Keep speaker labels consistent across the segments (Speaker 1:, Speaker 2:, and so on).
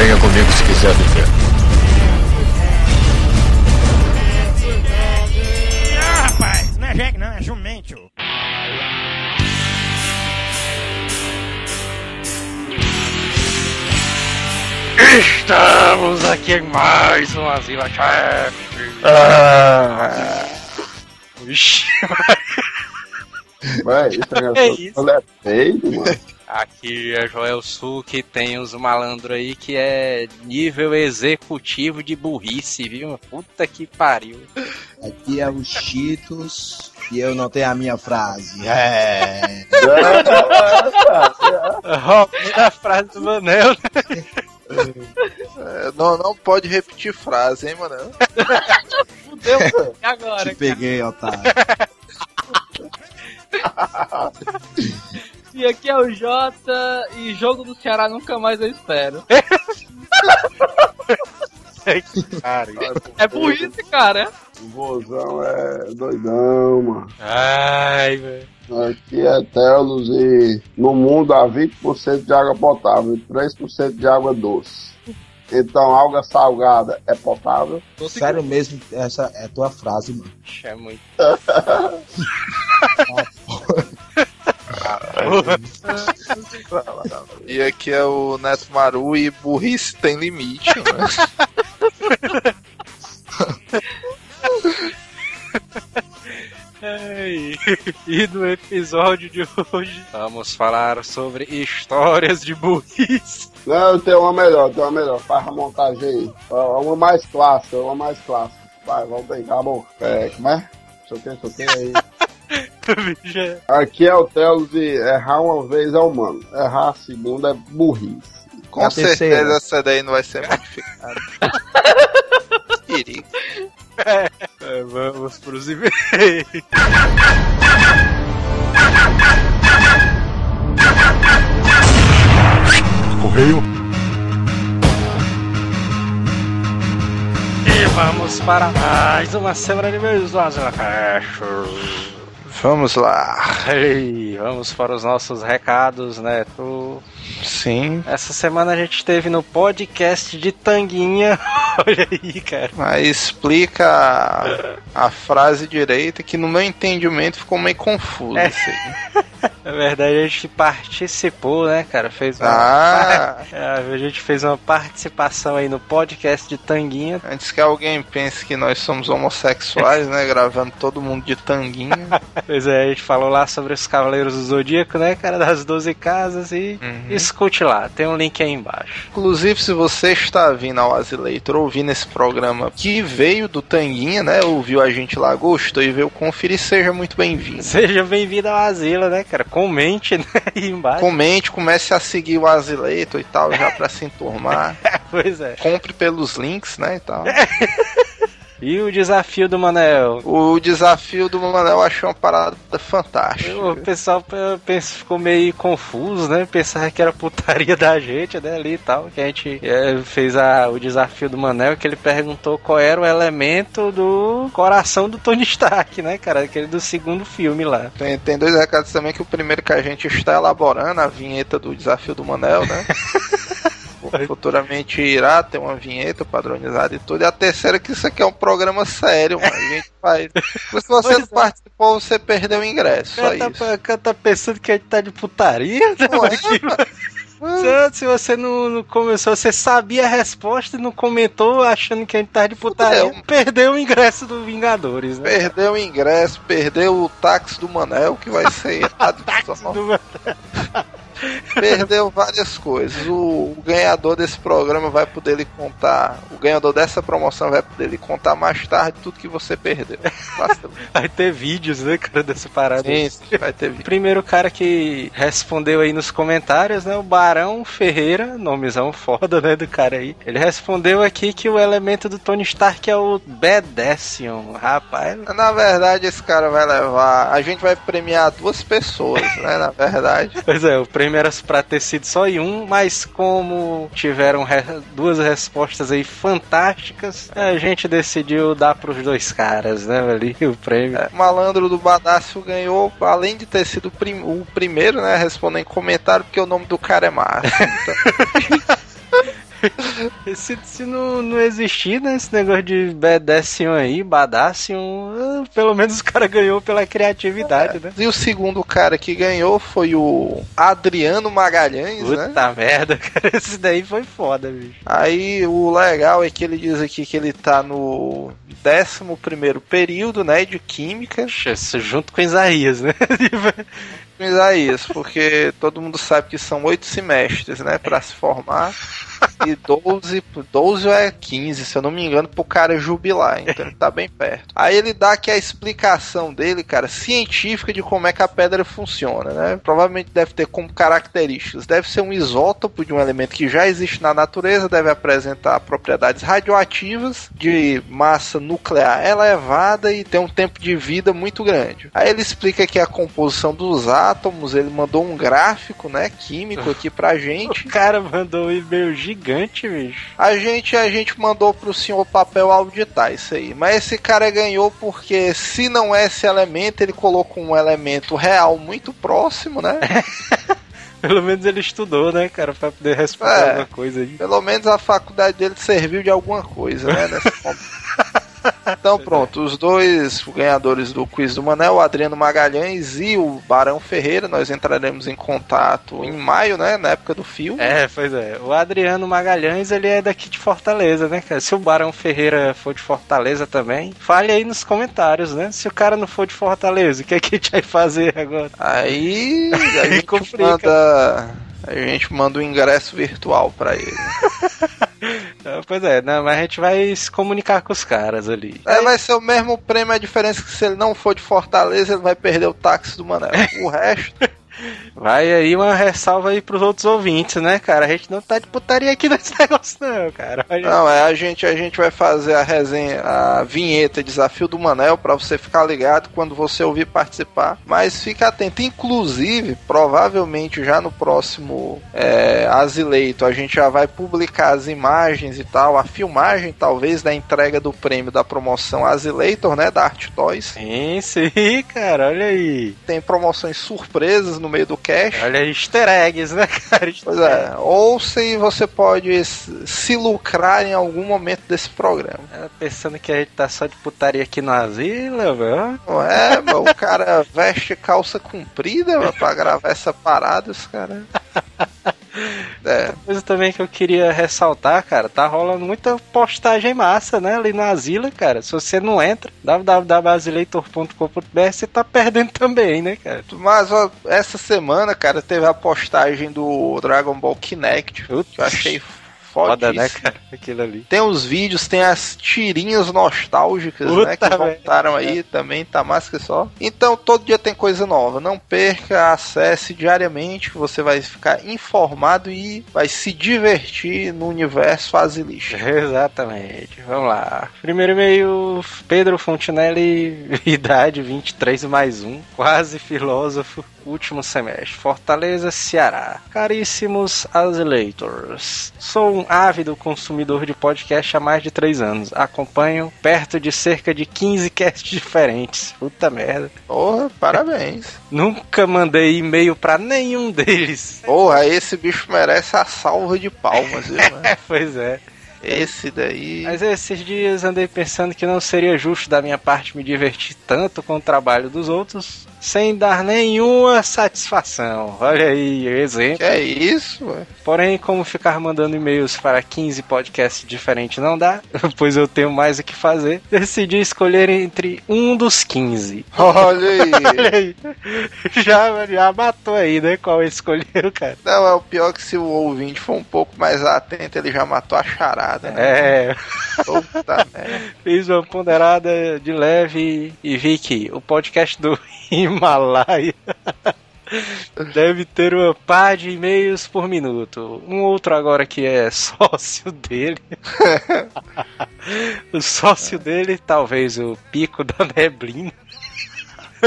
Speaker 1: Venha comigo se quiser viver.
Speaker 2: Ah, rapaz, não é jegue não, é jumento.
Speaker 3: Estamos aqui em mais um Asila Chefe.
Speaker 4: Ah,
Speaker 3: Ixi,
Speaker 4: Mas isso
Speaker 3: É isso.
Speaker 4: é feio, mano.
Speaker 3: Aqui é Joel Sul que tem uns malandros aí que é nível executivo de burrice, viu? Puta que pariu.
Speaker 5: Aqui é o Cheetos e eu não tenho a minha frase. É.
Speaker 3: A frase do Manel. né?
Speaker 6: É, não, não pode repetir frase, hein, mano?
Speaker 3: Fudeu, e agora?
Speaker 5: Te peguei, otário.
Speaker 7: E aqui é o Jota e jogo do Ceará nunca mais eu espero.
Speaker 3: Cara,
Speaker 7: É burrice, cara.
Speaker 4: O vozão é doidão, mano.
Speaker 3: ai, velho.
Speaker 4: Aqui é Telos e no mundo há 20% de água potável e 3% de água doce. Então, água salgada é potável?
Speaker 5: Sério mesmo, essa é tua frase, mano.
Speaker 3: É muito.
Speaker 6: E aqui é o Neto Maru e burrice tem limite, né?
Speaker 3: E no episódio de hoje vamos falar sobre histórias de burrice.
Speaker 4: Não, tenho uma melhor, tenho uma melhor. Faz a montagem aí. Ó, Uma mais clássica, uma mais clássica. Vai, vamos brincar, bom. É, como é? Deixa eu ter, deixa eu ter aí.
Speaker 3: É-
Speaker 4: Aqui é o Telos e errar uma vez é humano. Errar a segunda é burrice.
Speaker 6: Com
Speaker 5: A
Speaker 6: certeza
Speaker 5: terceira.
Speaker 6: essa daí não vai ser modificada. Perigo.
Speaker 3: É, vamos pros e-mails.
Speaker 1: Correio?
Speaker 3: E vamos para mais uma semana de do Asila Cash.
Speaker 6: Vamos lá.
Speaker 3: Vamos para os nossos recados, né?
Speaker 6: Sim.
Speaker 3: Essa semana a gente teve no podcast de Tanguinha. Olha aí, cara.
Speaker 6: Mas explica a, a frase direita que no meu entendimento ficou meio confuso.
Speaker 3: É.
Speaker 6: isso aí.
Speaker 3: Na verdade, a gente participou, né, cara? Fez uma...
Speaker 6: Ah,
Speaker 3: É, a gente fez uma participação aí no podcast de Tanguinha.
Speaker 6: antes que alguém pense que nós somos homossexuais, né? Gravando todo mundo de tanguinha.
Speaker 3: Pois é, a gente falou lá sobre os Cavaleiros do Zodíaco, né, cara? Das 12 casas e
Speaker 6: Uhum.
Speaker 3: Escute lá, tem um link aí embaixo.
Speaker 6: Inclusive, se você está vindo ao Azileitor ouvindo esse programa que veio do Tanguinha, né? Ouviu a gente lá, gostou e veio conferir, seja muito bem-vindo.
Speaker 3: Seja bem-vindo ao Asilo, né, cara? Comente né, aí embaixo.
Speaker 6: Comente, comece a seguir o Azileitor e tal, já pra se enturmar.
Speaker 3: Pois é.
Speaker 6: Compre pelos links, né, e tal.
Speaker 3: E o desafio do Manel?
Speaker 6: O desafio do Manel eu achei uma parada fantástica.
Speaker 3: O pessoal pensa, ficou meio confuso, né? Pensava que era putaria da gente, né? Ali e tal. Que a gente eh, fez a, o desafio do Manel, que ele perguntou qual era o elemento do coração do Tony Stark, né, cara? Aquele do segundo filme lá.
Speaker 6: Tem, tem dois recados também, que o primeiro que a gente está elaborando, a vinheta do desafio do Manel, né? Futuramente irá ter uma vinheta padronizada e tudo. E a terceira que isso aqui é um programa sério, mano. A gente faz. Se você não
Speaker 3: é.
Speaker 6: participou, você perdeu o ingresso. Só
Speaker 3: O cara
Speaker 6: isso.
Speaker 3: tá, cara tá pensando que a gente tá de putaria, né?
Speaker 6: É, mano?
Speaker 3: Se- você não, não começou, você sabia a resposta e não comentou achando que a gente tá de putaria,
Speaker 6: Fudeu.
Speaker 3: perdeu o ingresso do Vingadores, né?
Speaker 6: Perdeu o ingresso, perdeu o táxi do Manel, que vai ser só.
Speaker 3: Do-
Speaker 6: Perdeu várias coisas. O, o ganhador desse programa vai poder lhe contar. O ganhador dessa promoção vai poder lhe contar mais tarde tudo que você perdeu.
Speaker 3: Vai ter vídeos, né, cara, dessa parada.
Speaker 6: Sim, sim, vai ter vídeo.
Speaker 3: Primeiro cara que respondeu aí nos comentários, né? O Barão Ferreira, nomezão foda, né, do cara aí. Ele respondeu aqui que o elemento do Tony Stark é o Bedession. Rapaz,
Speaker 6: Na verdade, esse cara vai levar. A gente vai premiar duas pessoas, né? Na verdade.
Speaker 3: Pois é, o prêmio era pra ter sido só em um, mas como tiveram re- duas respostas aí fantásticas, a gente decidiu dar pros dois caras, né, ali, o prêmio.
Speaker 6: O malandro do Badácio ganhou, além de ter sido o prim- o primeiro, né? Respondendo em comentário, porque o nome do cara é massa. Então,
Speaker 3: se, se não, não existir, né, esse negócio de BDS1 aí, Badassium, ah, pelo menos o cara ganhou pela criatividade, né?
Speaker 6: E o segundo cara que ganhou foi o Adriano Magalhães, né?
Speaker 3: Puta merda, cara, esse daí foi foda, bicho.
Speaker 6: Aí o legal é que ele diz aqui que ele tá no 11 primeiro período, né, de Química.
Speaker 3: Puxa, junto com Isaías, né?
Speaker 6: com Isaías, porque todo mundo sabe que são oito semestres, né, para se formar. E 12, 12 é 15, se eu não me engano, pro cara jubilar, então ele tá bem perto. Aí ele dá aqui a explicação dele, cara, científica de como é que a pedra funciona, né? Provavelmente deve ter como características, deve ser um isótopo de um elemento que já existe na natureza, deve apresentar propriedades radioativas, de massa nuclear elevada e ter um tempo de vida muito grande. Aí ele explica aqui a composição dos átomos, ele mandou um gráfico, né, químico aqui pra gente.
Speaker 3: O cara mandou um e-mail gigante, bicho.
Speaker 6: A gente, a gente mandou pro senhor papel auditar isso aí. Mas esse cara ganhou porque se não é esse elemento, ele colocou um elemento real muito próximo, né?
Speaker 3: Pelo menos ele estudou, né, cara, pra poder responder
Speaker 6: É.
Speaker 3: alguma coisa aí.
Speaker 6: Pelo menos a faculdade dele serviu de alguma coisa, né? Nessa. Então pronto, os dois ganhadores do quiz do Manel, o Adriano Magalhães e o Barão Ferreira, nós entraremos em contato em maio, né? Na época do filme.
Speaker 3: É, pois é. O Adriano Magalhães, ele é daqui de Fortaleza, né, cara? Se o Barão Ferreira for de Fortaleza também, fale aí nos comentários, né? Se o cara não for de Fortaleza, o que, é que a gente vai fazer agora?
Speaker 6: Aí a gente
Speaker 3: Complica.
Speaker 6: manda. A gente manda um ingresso virtual pra ele.
Speaker 3: Ah, Pois é, né? Mas a gente vai se comunicar com os caras ali.
Speaker 6: É, vai ser o mesmo prêmio, a diferença é que se ele não for de Fortaleza, ele vai perder o táxi do Manel. O resto.
Speaker 3: Vai aí uma ressalva aí pros outros ouvintes, né, cara? A gente não tá de putaria aqui nesse negócio, não, cara. Gente-
Speaker 6: Não, é a gente, a gente vai fazer a resenha, a vinheta Desafio do Manel pra você ficar ligado quando você ouvir participar. Mas fica atento. Inclusive, provavelmente já no próximo é, Asileito, a gente já vai publicar as imagens e tal, a filmagem talvez da entrega do prêmio da promoção Asileitor, né? Da Art Toys.
Speaker 3: Sim, sim, cara, olha aí.
Speaker 6: Tem promoções surpresas no meio do cash.
Speaker 3: Olha easter eggs, né, cara?
Speaker 6: Pois é, ou se você pode se lucrar em algum momento desse programa.
Speaker 3: É, Pensando que a gente tá só de putaria aqui no asilo, meu.
Speaker 6: Não é, meu, o cara veste calça comprida meu, pra gravar essa parada, os caras. É,
Speaker 3: Coisa também que eu queria ressaltar, cara, tá rolando muita postagem massa, né, ali no Asila, cara. Se você não entra, www.asileitor.com.br, você tá perdendo também, né, cara?
Speaker 6: mas ó, essa semana, cara, teve a postagem do Dragon Ball Kinect, que eu achei
Speaker 3: Foda,
Speaker 6: foda,
Speaker 3: né, cara, aquilo ali.
Speaker 6: Tem os vídeos, tem as tirinhas nostálgicas, né? Que
Speaker 3: Puta
Speaker 6: voltaram aí também, tá mais que só. Então todo dia tem coisa nova. Não perca, acesse diariamente que você vai ficar informado e vai se divertir no universo Azilish.
Speaker 3: Exatamente, vamos lá. Primeiro e-mail, Pedro Fontinelli, idade 23 mais um, quase filósofo, último semestre, Fortaleza, Ceará. Caríssimos Azilators, sou um ávido consumidor de podcast há mais de 3 anos. Acompanho perto de cerca de 15 casts diferentes. Puta merda.
Speaker 6: Porra, parabéns.
Speaker 3: Nunca mandei e-mail pra nenhum deles.
Speaker 6: Porra, esse bicho merece a salva de palmas, viu, mano?
Speaker 3: pois é.
Speaker 6: Esse daí.
Speaker 3: Mas esses dias andei pensando que não seria justo da minha parte me divertir tanto com o trabalho dos outros sem dar nenhuma satisfação. Olha aí, exemplo.
Speaker 6: Que é isso, ué?
Speaker 3: Porém, como ficar mandando e-mails para 15 podcasts diferentes não dá, pois eu tenho mais o que fazer, decidi escolher entre um dos 15.
Speaker 6: Olha aí.
Speaker 3: Olha aí. Já, já matou aí, né? Qual escolheram, cara?
Speaker 6: Não, é o pior que se o ouvinte for um pouco mais atento, ele já matou a charada, né?
Speaker 3: É,
Speaker 6: Puta merda.
Speaker 3: Fiz uma ponderada de leve e vi que o podcast do Himalaia deve ter uma pá de e-mails por minuto. Um outro agora que é sócio dele. o sócio dele, talvez o Pico da Neblina.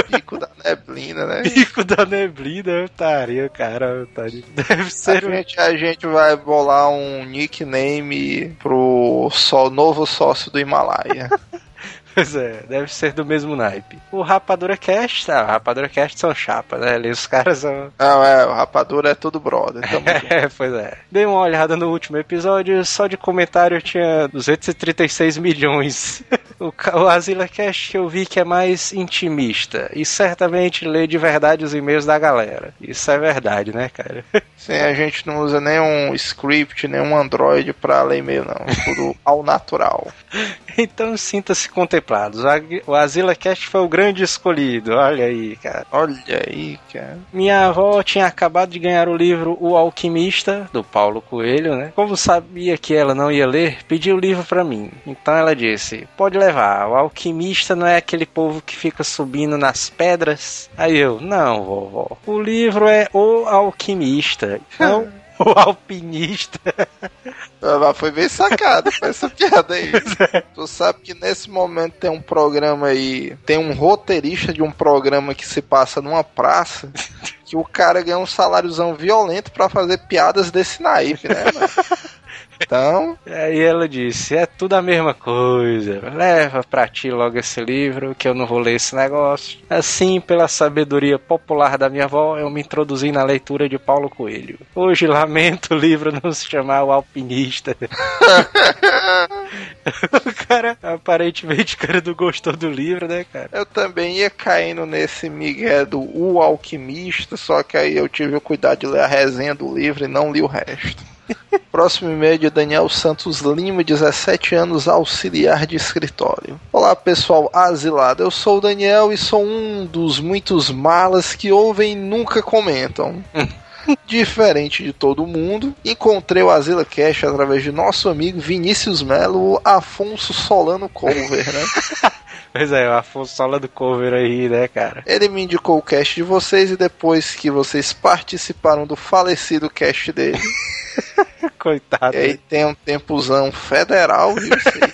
Speaker 6: Pico da neblina, né?
Speaker 3: Pico da Neblina, otário, cara. Otário. Deve
Speaker 6: A
Speaker 3: ser um
Speaker 6: gente, a gente vai bolar um nickname pro só, novo sócio do Himalaia.
Speaker 3: Pois é, deve ser do mesmo naipe. O Rapadura Cast, o Rapadura Cast são chapa, né? Ali os caras são.
Speaker 6: Não, é, o rapadura é tudo brother. Tamo junto.
Speaker 3: É, pois é. Dei uma olhada no último episódio, só de comentário tinha 236 milhões. O, o Azila Cast que eu vi que é mais intimista e certamente lê de verdade os e-mails da galera. Isso é verdade, né, cara?
Speaker 6: Sim, a gente não usa nenhum script, nenhum Android pra ler e-mail, não. Tudo ao natural.
Speaker 3: Então sinta-se contemplados. O Azila Cast foi o grande escolhido, olha aí, cara.
Speaker 6: Olha aí, cara.
Speaker 3: Minha avó tinha acabado de ganhar o livro O Alquimista, do Paulo Coelho, né? Como sabia que ela não ia ler, pediu o livro pra mim. Então ela disse: Pode levar, o alquimista não é aquele povo que fica subindo nas pedras. Aí eu: Não, vovó. O livro é O Alquimista, não o alpinista.
Speaker 6: Ah, mas Foi bem sacado com essa piada aí. Tu sabe que nesse momento tem um programa aí, tem um roteirista de um programa que se passa numa praça, que o cara ganha um saláriozão violento pra fazer piadas desse naipe, né, mano? Então,
Speaker 3: Aí ela disse: É tudo a mesma coisa. Leva pra ti logo esse livro, que eu não vou ler esse negócio. Assim, pela sabedoria popular da minha avó, eu me introduzi na leitura de Paulo Coelho. Hoje lamento o livro não se chamar O Alpinista. o cara, aparentemente, o cara não gostou do livro, né, cara?
Speaker 6: eu também ia caindo nesse migué do O Alquimista, só que aí eu tive o cuidado de ler a resenha do livro e não li o resto. Próximo e-mail de Daniel Santos Lima, 17 anos, auxiliar de escritório. Olá pessoal asilado, eu sou o Daniel e sou um dos muitos malas que ouvem e nunca comentam. Diferente de todo mundo, encontrei o Asila Cash através de nosso amigo Vinícius Melo, o Afonso Solano Cover, né?
Speaker 3: Pois é, o Afonso Sola do cover aí, né, cara?
Speaker 6: Ele me indicou o cast de vocês e depois que vocês participaram do falecido cast dele,
Speaker 3: Coitado.
Speaker 6: e aí tem um tempozão federal, viu?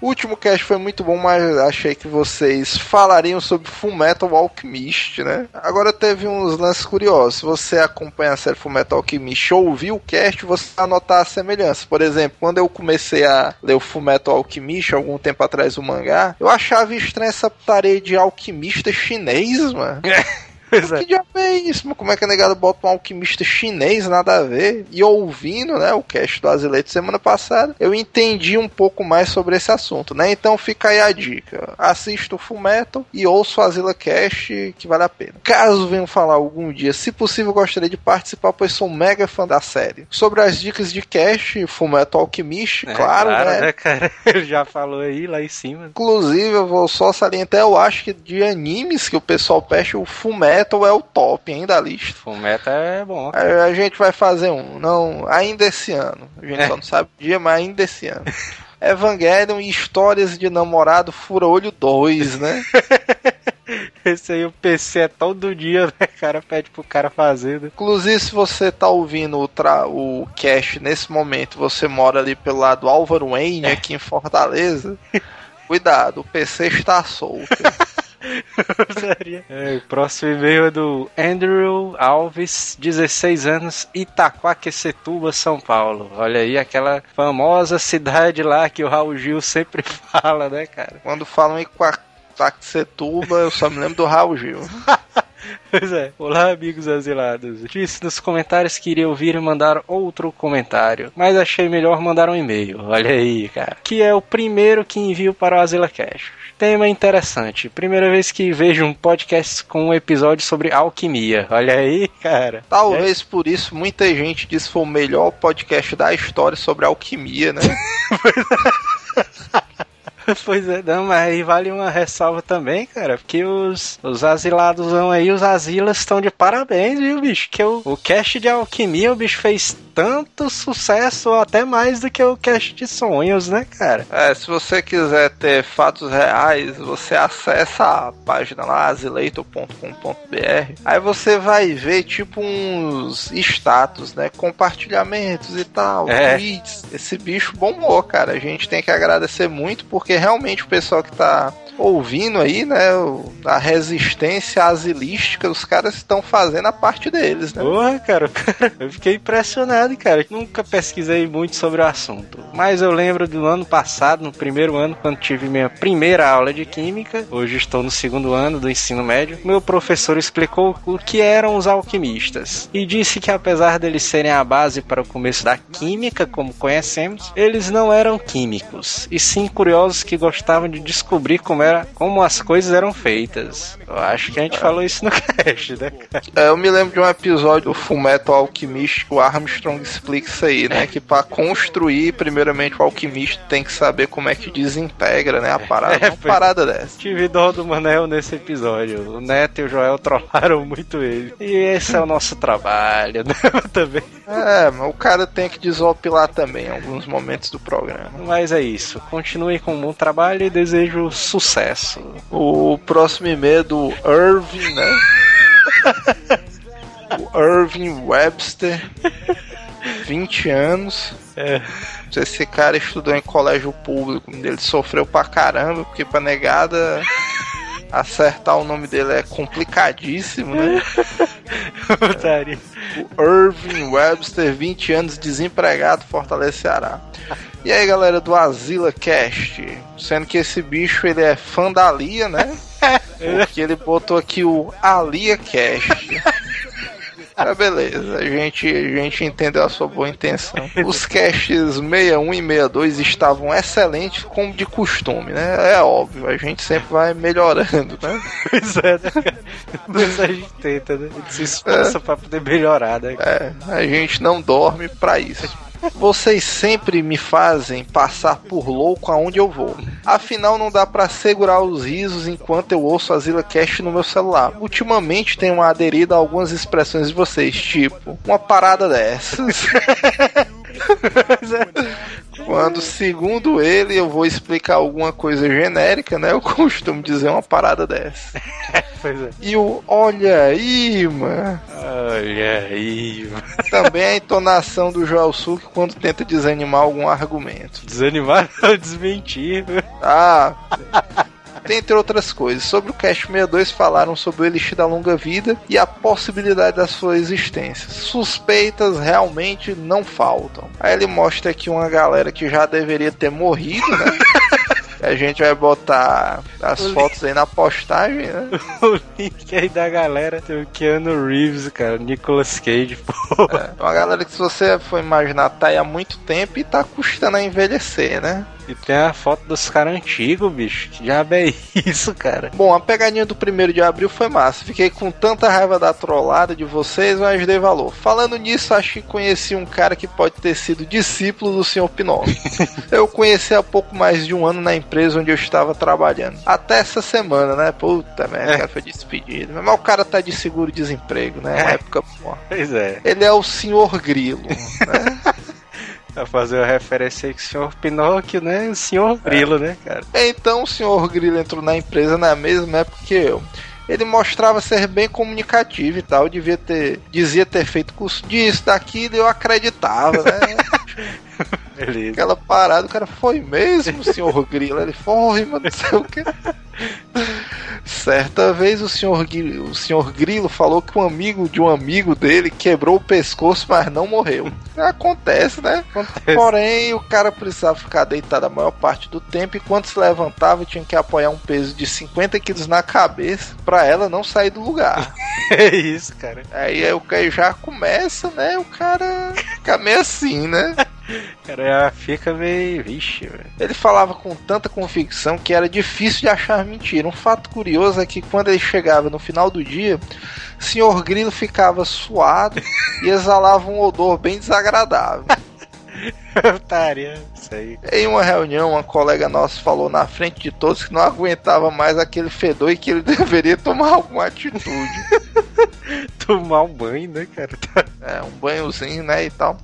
Speaker 6: O último cast foi muito bom, mas achei que vocês falariam sobre Fullmetal Alchemist, né? Agora teve uns lances curiosos. Se você acompanha a série Fullmetal Alchemist ou ouviu o cast, você vai notar a semelhança. Por exemplo, quando eu comecei a ler o Fullmetal Alchemist, algum tempo atrás, o mangá, eu achava estranha essa putaria de alquimista chinês, mano.
Speaker 3: Pois é.
Speaker 6: Que diabo é isso? Como é que a negada bota um alquimista chinês, nada a ver? E ouvindo, né, o cast do Azileite semana passada, eu entendi um pouco mais sobre esse assunto, né? Então fica aí a dica. Assista o Fullmetal e ouça o Azila Cast, que vale a pena. Caso venham falar algum dia, se possível, gostaria de participar, pois sou um mega fã da série. Sobre as dicas de cast, Fullmetal Alchemist,
Speaker 3: É,
Speaker 6: claro, né?
Speaker 3: cara? Ele já falou aí, lá em cima.
Speaker 6: Inclusive, eu vou só salientar, eu acho que de animes que o pessoal pede, o Fullmetal é o top, hein, da lista.
Speaker 3: Fumeta é bom.
Speaker 6: A, a gente vai fazer um, não, ainda esse ano. A gente
Speaker 3: É.
Speaker 6: só não sabe o dia, mas ainda esse ano. Evangelion e Histórias de Namorado Fura Olho 2, né?
Speaker 3: Esse aí o PC é todo dia, né, cara? Pede pro cara fazer. né?
Speaker 6: Inclusive, se você tá ouvindo o, tra o cast nesse momento, você mora ali pelo lado Álvaro Wayne, aqui em Fortaleza, cuidado, o PC está solto.
Speaker 3: É, o próximo e-mail é do Andrew Alves, 16 anos, Itaquaquecetuba, São Paulo. Olha aí, aquela famosa cidade lá que o Raul Gil sempre fala, né, cara?
Speaker 6: Quando falam em Quaxetuba, eu só me lembro do Raul Gil.
Speaker 3: Pois é. Olá, amigos asilados. Disse nos comentários que iria ouvir e mandar outro comentário, mas achei melhor mandar um e-mail. Olha aí, cara. Que é o primeiro que envio para o Azila Cash. Tema interessante. Primeira vez que vejo um podcast com um episódio sobre alquimia. Olha aí, cara.
Speaker 6: Talvez por isso muita gente diz que foi o melhor podcast da história sobre alquimia, né?
Speaker 3: Pois é, não, mas aí vale uma ressalva também, cara, porque os, os asilados aí, os asilas estão de parabéns, viu, bicho? Que o, o cast de alquimia, o bicho fez tanto sucesso, até mais do que o cast de sonhos, né, cara?
Speaker 6: É, se você quiser ter fatos reais, você acessa a página lá, azileitor.com.br. Aí você vai ver, tipo, uns status, né? Compartilhamentos e tal,
Speaker 3: É.
Speaker 6: tweets. Esse bicho bombou, cara. A gente tem que agradecer muito, porque realmente o pessoal que tá ouvindo aí, né, a resistência asilística, os caras estão fazendo a parte deles, né?
Speaker 3: Porra, cara, cara, eu fiquei impressionado, cara. Nunca pesquisei muito sobre o assunto. Mas eu lembro do ano passado, no primeiro ano, quando tive minha primeira aula de química. Hoje estou no segundo ano do ensino médio. Meu professor explicou o que eram os alquimistas. E disse que apesar deles serem a base para o começo da química, como conhecemos, eles não eram químicos. E sim curiosos que gostavam de descobrir como, era, como as coisas eram feitas. Eu acho que a gente falou isso no cast, né, cara?
Speaker 6: É, eu me lembro de um episódio do Fullmetal Alchemist que o Armstrong explica isso aí, né? Que pra construir, primeiramente, o alquimista tem que saber como é que desintegra, né? A parada.
Speaker 3: É,
Speaker 6: uma parada dessa.
Speaker 3: Tive dó do Manel nesse episódio. O Neto e o Joel trollaram muito ele. E esse é o nosso trabalho, né? Também.
Speaker 6: É, mas o cara tem que desopilar também em alguns momentos do programa.
Speaker 3: Mas é isso. Continue com um bom trabalho e desejo sucesso.
Speaker 6: O próximo e-mail é do Irving, né? o Irving Webster, 20 anos.
Speaker 3: É.
Speaker 6: Esse cara estudou em colégio público, ele sofreu pra caramba, porque pra negada acertar o nome dele é complicadíssimo, né? O Irving Webster, 20 anos, desempregado, Fortaleza, Ceará. E aí, galera do Azila Cast, sendo que esse bicho ele é fã da Lia, né? Porque ele botou aqui o Alia Cast. Ah, beleza, a gente, a gente entendeu a sua boa intenção. Os casts 61 e 62 estavam excelentes, como de costume, né? É óbvio, a gente sempre vai melhorando, né?
Speaker 3: Pois é, né, cara? Mas a gente tenta, né? A gente se esforça pra poder melhorar, né?
Speaker 6: É, a gente não dorme pra isso. Vocês sempre me fazem passar por louco aonde eu vou. Afinal, não dá pra segurar os risos enquanto eu ouço a Zilla Cast no meu celular. Ultimamente tenho aderido a algumas expressões de vocês, tipo, uma parada dessas. Quando, segundo ele, eu vou explicar alguma coisa genérica, né? Eu costumo dizer uma parada dessa.
Speaker 3: Pois é.
Speaker 6: E o olha aí, mano.
Speaker 3: Olha aí.
Speaker 6: Também a entonação do Joel Suki quando tenta desanimar algum argumento.
Speaker 3: Desanimar ou desmentir.
Speaker 6: Ah, dentre outras coisas. Sobre o Cast 62 falaram sobre o Elixir da Longa Vida e a possibilidade da sua existência. Suspeitas realmente não faltam. Aí ele mostra aqui uma galera que já deveria ter morrido, né? A gente vai botar as fotos aí na postagem, né?
Speaker 3: o link aí da galera tem o Keanu Reeves, cara. Nicolas Cage, pô.
Speaker 6: É uma galera que se você for imaginar tá aí há muito tempo e tá custando a envelhecer, né?
Speaker 3: E tem a foto dos caras antigos, bicho. Que diabo é isso, cara?
Speaker 6: Bom, a pegadinha do primeiro de abril foi massa. Fiquei com tanta raiva da trollada de vocês, mas dei valor. Falando nisso, acho que conheci um cara que pode ter sido discípulo do Sr. Pinóquio. eu conheci há pouco mais de um ano na empresa onde eu estava trabalhando. Até essa semana, né? Puta merda, o cara foi despedido. Mas o cara tá de seguro-desemprego, né? Uma época boa.
Speaker 3: Pois é.
Speaker 6: Ele é o Sr. Grilo, né?
Speaker 3: Pra fazer a referência aí com o senhor Pinóquio, né? O senhor Grilo, né, cara?
Speaker 6: Então o Sr. Grilo entrou na empresa na mesma época que eu. Ele mostrava ser bem comunicativo e tal, devia ter, dizia ter feito curso disso, daquilo, eu acreditava, né?
Speaker 3: Beleza.
Speaker 6: Aquela parada, o cara foi mesmo, senhor Grilo. Ele foi, mano, não sei o que. Certa vez o senhor, Grilo, o senhor Grilo falou que um amigo de um amigo dele quebrou o pescoço, mas não morreu. Acontece, né?
Speaker 3: Acontece.
Speaker 6: Porém, o cara precisava ficar deitado a maior parte do tempo e quando se levantava tinha que apoiar um peso de 50 quilos na cabeça pra ela não sair do lugar.
Speaker 3: É isso, cara.
Speaker 6: Aí, aí o cara já começa, né? O cara fica meio assim, né?
Speaker 3: Cara, fica meio. Vixe, velho.
Speaker 6: Ele falava com tanta convicção que era difícil de achar mentira. Um fato curioso é que quando ele chegava no final do dia, Sr. Grilo ficava suado e exalava um odor bem desagradável.
Speaker 3: Otária, isso aí.
Speaker 6: Em uma reunião, uma colega nossa falou na frente de todos que não aguentava mais aquele fedor e que ele deveria tomar alguma atitude.
Speaker 3: Tomar um banho, né, cara?
Speaker 6: É, um banhozinho, né, e tal.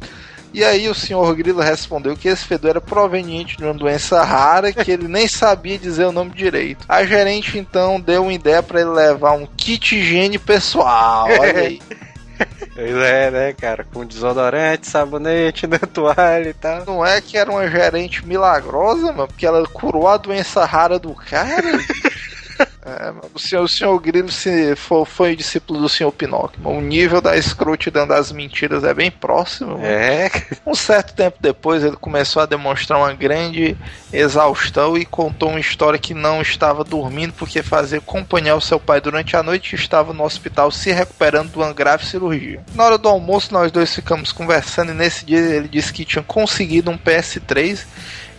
Speaker 6: E aí o senhor Grilo respondeu que esse fedor era proveniente de uma doença rara que ele nem sabia dizer o nome direito. A gerente então deu uma ideia para ele levar um kit higiene pessoal. Olha aí.
Speaker 3: Pois é, né, cara? Com desodorante, sabonete, né, toalha e tal.
Speaker 6: Não é que era uma gerente milagrosa, mano, porque ela curou a doença rara do cara. mano. O senhor, o senhor Grilo se foi, foi discípulo do senhor Pinóquio. O nível da escrotidão das mentiras é bem próximo. mano.
Speaker 3: É,
Speaker 6: Um certo tempo depois, ele começou a demonstrar uma grande exaustão e contou uma história que não estava dormindo porque fazia acompanhar o seu pai durante a noite e estava no hospital se recuperando de uma grave cirurgia. Na hora do almoço, nós dois ficamos conversando e nesse dia ele disse que tinha conseguido um PS3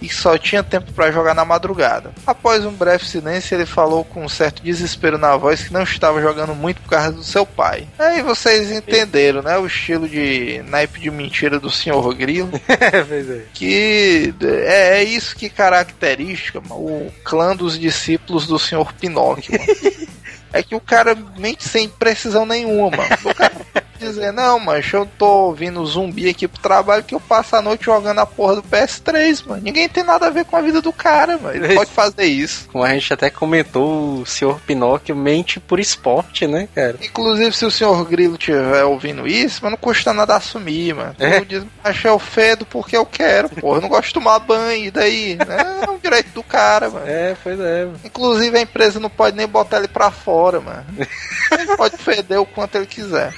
Speaker 6: e só tinha tempo para jogar na madrugada. Após um breve silêncio, ele falou com um certo desespero na voz que não estava jogando muito por causa do seu pai. Aí vocês entenderam, né? O estilo de naipe de mentira do Sr. Grilo.
Speaker 3: pois é.
Speaker 6: que é, é isso que característica mano, o clã dos discípulos do Sr. Pinóquio. mano. É que o cara mente sem precisão nenhuma, mano. O cara dizer, não, mas eu tô ouvindo zumbi aqui pro trabalho que eu passo a noite jogando a porra do PS3, mano. Ninguém tem nada a ver com a vida do cara, mano. Ele pode fazer isso.
Speaker 3: Como a gente até comentou, o Sr. Pinóquio mente por esporte, né, cara?
Speaker 6: Inclusive, se o Sr. Grilo estiver ouvindo isso, mas não custa nada assumir, mano.
Speaker 3: É.
Speaker 6: Tu diz, mas eu fedo porque eu quero, porra. Eu não gosto de tomar banho, e daí? Né? É um direito do cara, mano.
Speaker 3: É, pois é. mano.
Speaker 6: Inclusive a empresa não pode nem botar ele pra fora, mano. Ele pode feder o quanto ele quiser.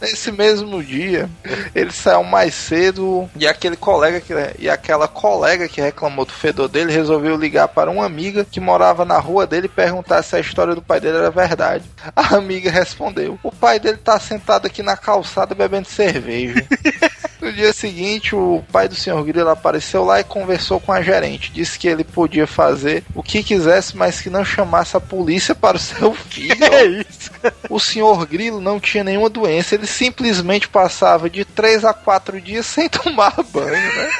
Speaker 6: Nesse mesmo dia, ele saiu mais cedo e aquele colega que e aquela colega que reclamou do fedor dele resolveu ligar para uma amiga que morava na rua dele e perguntar se a história do pai dele era verdade. A amiga respondeu: "O pai dele tá sentado aqui na calçada bebendo cerveja." No dia seguinte, o pai do Sr. Grilo apareceu lá e conversou com a gerente. Disse que ele podia fazer o que quisesse, mas que não chamasse a polícia para o seu filho.
Speaker 3: É isso.
Speaker 6: O Sr. Grilo não tinha nenhuma doença, ele simplesmente passava de 3 a 4 dias sem tomar banho, né?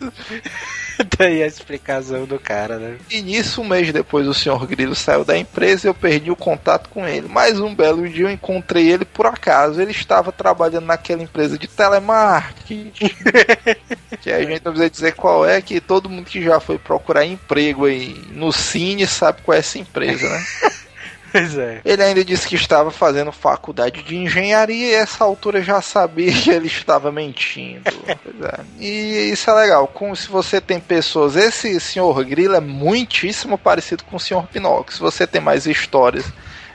Speaker 3: Daí a explicação do cara, né?
Speaker 6: E nisso, um mês depois, o Sr. Grilo saiu da empresa e eu perdi o contato com ele. Mas um belo dia eu encontrei ele por acaso. Ele estava trabalhando naquela empresa de telemarketing. que a gente não precisa dizer qual é, que todo mundo que já foi procurar emprego aí no Cine sabe qual é essa empresa, né?
Speaker 3: Pois é.
Speaker 6: Ele ainda disse que estava fazendo faculdade de engenharia e essa altura já sabia que ele estava mentindo. Pois é. E isso é legal. Como se você tem pessoas. Esse senhor Grilo é muitíssimo parecido com o senhor Pinóquio. Se você tem mais histórias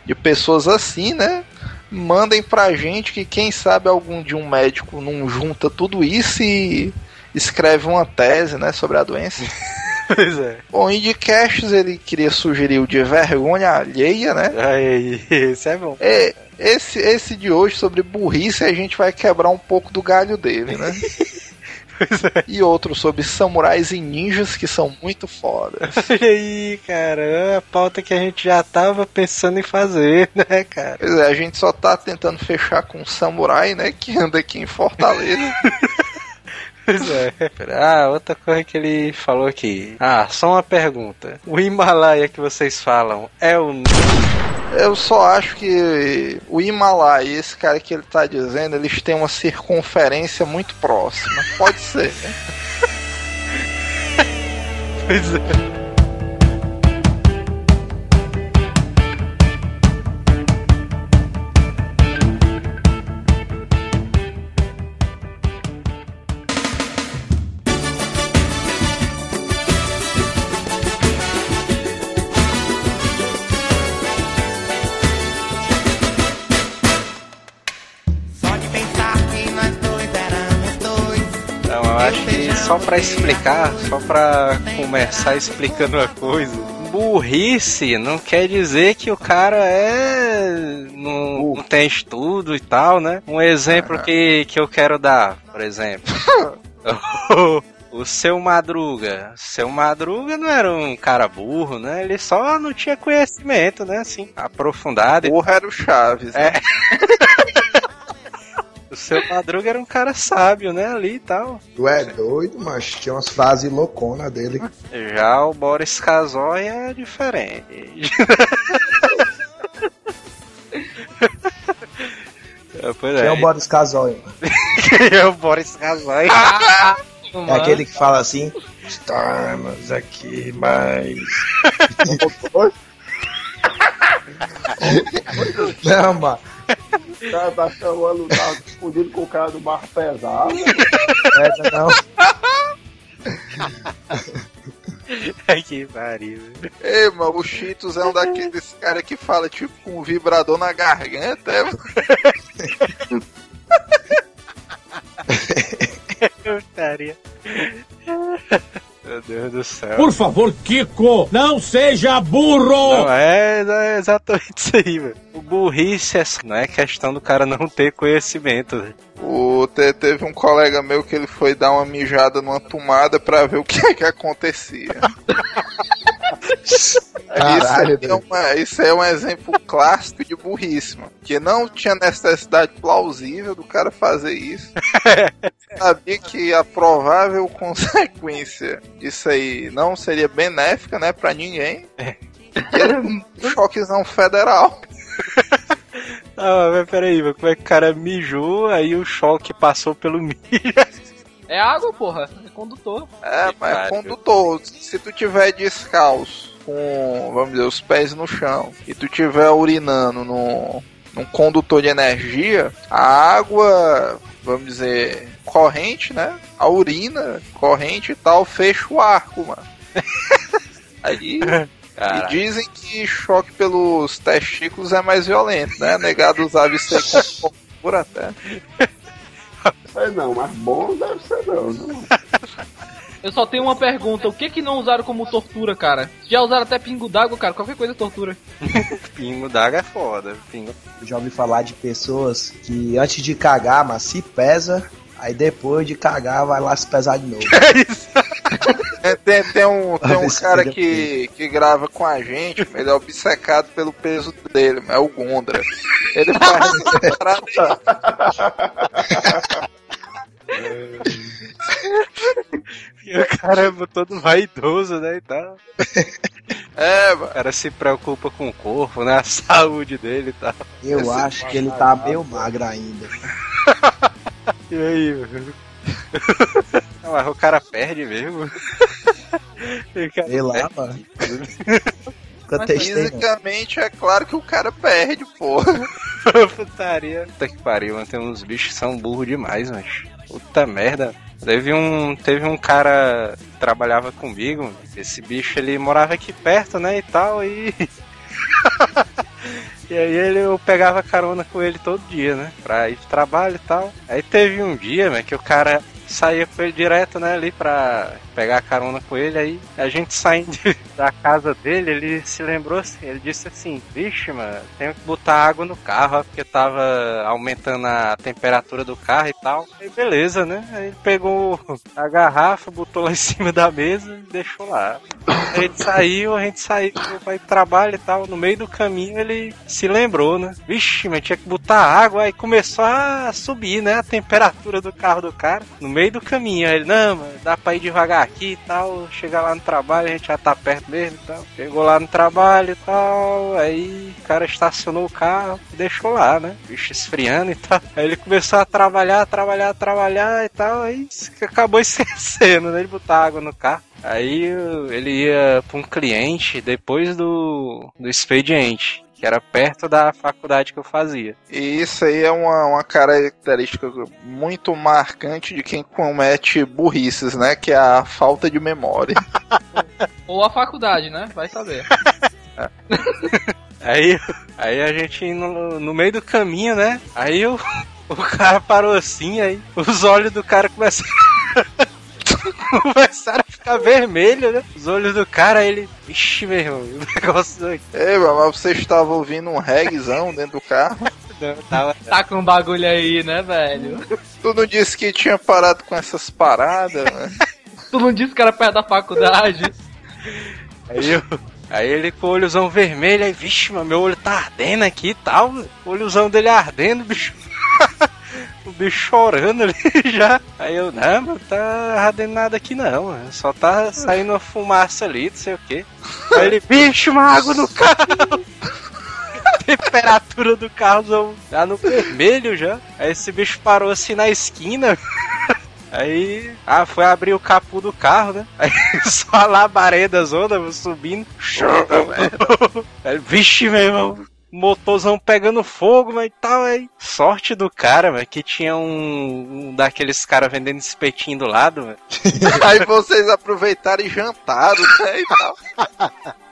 Speaker 6: de pessoas assim, né? Mandem pra gente que quem sabe algum de um médico não junta tudo isso e escreve uma tese, né, sobre a doença.
Speaker 3: Pois é.
Speaker 6: Bom, Indicasts ele queria sugerir o de vergonha alheia, né?
Speaker 3: Aí, esse é bom.
Speaker 6: É, esse, esse de hoje sobre burrice a gente vai quebrar um pouco do galho dele, né? E outro sobre samurais e ninjas que são muito fodas.
Speaker 3: Olha aí, cara, é a pauta que a gente já tava pensando em fazer, né, cara?
Speaker 6: Pois é, a gente só tá tentando fechar com um samurai, né? Que anda aqui em Fortaleza.
Speaker 3: Pois é. Ah, outra coisa que ele falou aqui. Ah, só uma pergunta. O Himalaia que vocês falam é o.
Speaker 6: Eu só acho que o Himalaia e esse cara que ele tá dizendo, eles têm uma circunferência muito próxima. Pode ser, né?
Speaker 3: Pois é.
Speaker 8: Só
Speaker 3: pra explicar, só pra começar explicando uma coisa. Burrice não quer dizer que o cara é. Não, não tem estudo e tal, né? Um exemplo que, que eu quero dar, por exemplo. O seu Madruga. Seu Madruga não era um cara burro, né? Ele só não tinha conhecimento, né? Assim, aprofundado.
Speaker 6: Porra era o Chaves. Né?
Speaker 3: É. O seu Madruga era um cara sábio, né? Ali e tal.
Speaker 5: Tu é doido, mas tinha umas frases louconas dele.
Speaker 3: Já o Boris Casoy é diferente. É, pois
Speaker 5: Quem é o Boris Casoy?
Speaker 3: Quem é o Boris Casoy?
Speaker 5: É aquele que fala assim: Estamos aqui, mas. Não, mano.
Speaker 4: O cara tá chamando, tá discutindo com o cara do barco pesado.
Speaker 5: Essa não.
Speaker 3: que pariu.
Speaker 6: Ei, mano, o Cheetos é um daqueles cara que fala tipo com um vibrador na garganta. É, mano.
Speaker 3: Putaria. Meu Deus do céu.
Speaker 9: Por favor, Kiko, não seja burro!
Speaker 3: Não, é, é exatamente isso aí, velho. O burrice é, não é questão do cara não ter conhecimento, velho.
Speaker 6: O, te- teve um colega meu que ele foi dar uma mijada numa tomada pra ver o que é que acontecia.
Speaker 5: Caralho,
Speaker 6: isso, é uma- isso é um exemplo clássico de burrice, mano. Que não tinha necessidade plausível do cara fazer isso. Sabia que a provável consequência disso aí não seria benéfica, né, pra ninguém. E era um choquezão federal.
Speaker 3: Ah, mas peraí, velho, como é que o cara mijou, aí o choque passou pelo mijo.
Speaker 7: É água, porra. É condutor.
Speaker 6: É, mas é condutor. Se tu tiver descalço, com, vamos dizer, os pés no chão, e tu tiver urinando no, num condutor de energia, a água, vamos dizer, corrente, né? A urina, corrente e tal, fecha o arco, mano. Aí. E dizem que choque pelos testículos é mais violento, né? Negado usava isso aí como por até.
Speaker 4: Sei não, mas bom deve ser não. né?
Speaker 7: Eu só tenho uma pergunta. O que que não usaram como tortura, cara? Já usaram até pingo d'água, cara. Qualquer coisa é tortura.
Speaker 3: Pingo d'água é foda. Pingo.
Speaker 5: Eu já ouvi falar de pessoas que antes de cagar, mas se pesa, aí depois de cagar vai lá se pesar de novo.
Speaker 6: É, Tem, tem um, tem um cara que, que grava com a gente, ele é obcecado pelo peso dele, é o Gondra. Ele faz essa parada
Speaker 3: E o cara é todo vaidoso, né, e tal.
Speaker 6: É,
Speaker 3: O cara se preocupa com o corpo, né, a saúde dele e tal.
Speaker 5: Eu acho que ele tá meio magro ainda.
Speaker 3: E aí, velho? Não, mas o cara perde mesmo. Cara
Speaker 5: Sei lá, mano.
Speaker 6: Fisicamente é claro que o cara perde, porra.
Speaker 3: Putaria. Puta que pariu, mano. Tem uns bichos que são burros demais, mas. Puta merda. Teve um, teve um cara que trabalhava comigo. Esse bicho ele morava aqui perto, né? E tal. E. e aí ele, eu pegava carona com ele todo dia, né? Pra ir pro trabalho e tal. Aí teve um dia, né, que o cara saía ele direto, né, ali pra pegar carona com ele. Aí a gente saindo da casa dele, ele se lembrou assim, ele disse assim, vixe, mano, tenho que botar água no carro, porque tava aumentando a temperatura do carro e tal. Aí beleza, né? Aí ele pegou a garrafa, botou lá em cima da mesa e deixou lá. A gente saiu, a gente saiu pro trabalho e tal. No meio do caminho ele se lembrou, né? Vixe, mas tinha que botar água, aí começou a subir, né? A temperatura do carro do cara. No meio do caminho. Aí ele, não, mano, dá pra ir devagar aqui e tal. Chegar lá no trabalho, a gente já tá perto mesmo e tal. Chegou lá no trabalho e tal. Aí o cara estacionou o carro e deixou lá, né? Bicho esfriando e tal. Aí ele começou a trabalhar, trabalhar, trabalhar e tal. Aí acabou esquecendo, né? De botar água no carro. Aí ele ia pra um cliente depois do, do expediente, que era perto da faculdade que eu fazia.
Speaker 6: E isso aí é uma, uma característica muito marcante de quem comete burrices, né? Que é a falta de memória.
Speaker 7: Ou a faculdade, né? Vai saber.
Speaker 3: Aí, aí a gente no, no meio do caminho, né? Aí o, o cara parou assim, aí os olhos do cara começaram, começaram a ficar vermelhos, né? Os olhos do cara, ele. Ixi, meu irmão, o negócio aqui.
Speaker 6: Ei, mas você estava ouvindo um reggaezão dentro do carro?
Speaker 3: não, tava.
Speaker 7: Tá com um bagulho aí, né, velho?
Speaker 6: Tu não disse que tinha parado com essas paradas, né?
Speaker 7: Tu não disse que era perto da faculdade?
Speaker 3: Aí, eu, aí ele com o olhozão vermelho, aí, vixe, mano, meu olho tá ardendo aqui e tal. O olhozão dele ardendo, bicho. O bicho chorando ali já. Aí eu, não, mano, tá ardendo nada aqui não, mano. Só tá saindo uma fumaça ali, não sei o que. Aí ele, bicho, uma água no carro. Temperatura do carro tá no vermelho já. Aí esse bicho parou assim na esquina. Aí, ah, foi abrir o capô do carro, né? Aí só a labareda zona subindo. Vixe, meu irmão. Motorzão pegando fogo, mas tal, aí. Sorte do cara, velho, que tinha um, um daqueles caras vendendo espetinho do lado, velho.
Speaker 6: Aí vocês aproveitaram e jantaram, né? E tal.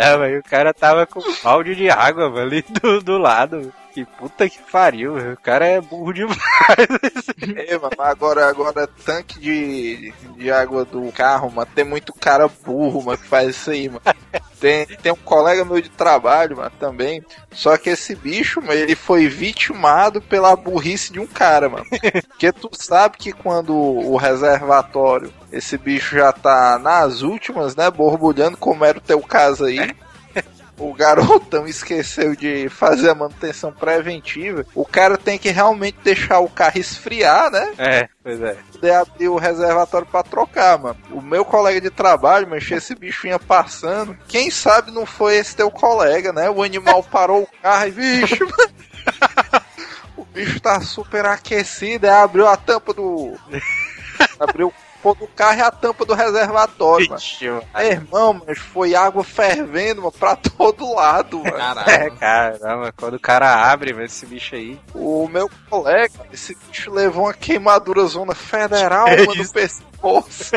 Speaker 3: É, velho, o cara tava com um balde de água, velho, do, do lado. velho. Que puta que pariu. O cara é burro demais.
Speaker 6: É, agora, agora tanque de, de água do carro, mano, tem muito cara burro, mano, que faz isso aí, mano. Tem, tem um colega meu de trabalho, mano, também. Só que esse bicho, mano, ele foi vitimado pela burrice de um cara, mano. Porque tu sabe que quando o reservatório, esse bicho já tá nas últimas, né, borbulhando, como era o teu caso aí. O garotão esqueceu de fazer a manutenção preventiva. O cara tem que realmente deixar o carro esfriar, né?
Speaker 3: É, pois é.
Speaker 6: poder abrir o reservatório pra trocar, mano. O meu colega de trabalho, mas esse bicho vinha passando. Quem sabe não foi esse teu colega, né? O animal parou o carro e, bicho, mano. O bicho tá super aquecido, aí abriu a tampa do. Abriu o do carro e a tampa do reservatório, mano.
Speaker 3: Vixe, mano.
Speaker 6: Aí, irmão, mas foi água fervendo, mano, pra todo lado, mano.
Speaker 3: É, caramba, quando o cara abre, velho, esse bicho aí.
Speaker 6: O meu colega, esse bicho levou uma queimadura zona federal,
Speaker 3: É
Speaker 6: mano, no pescoço.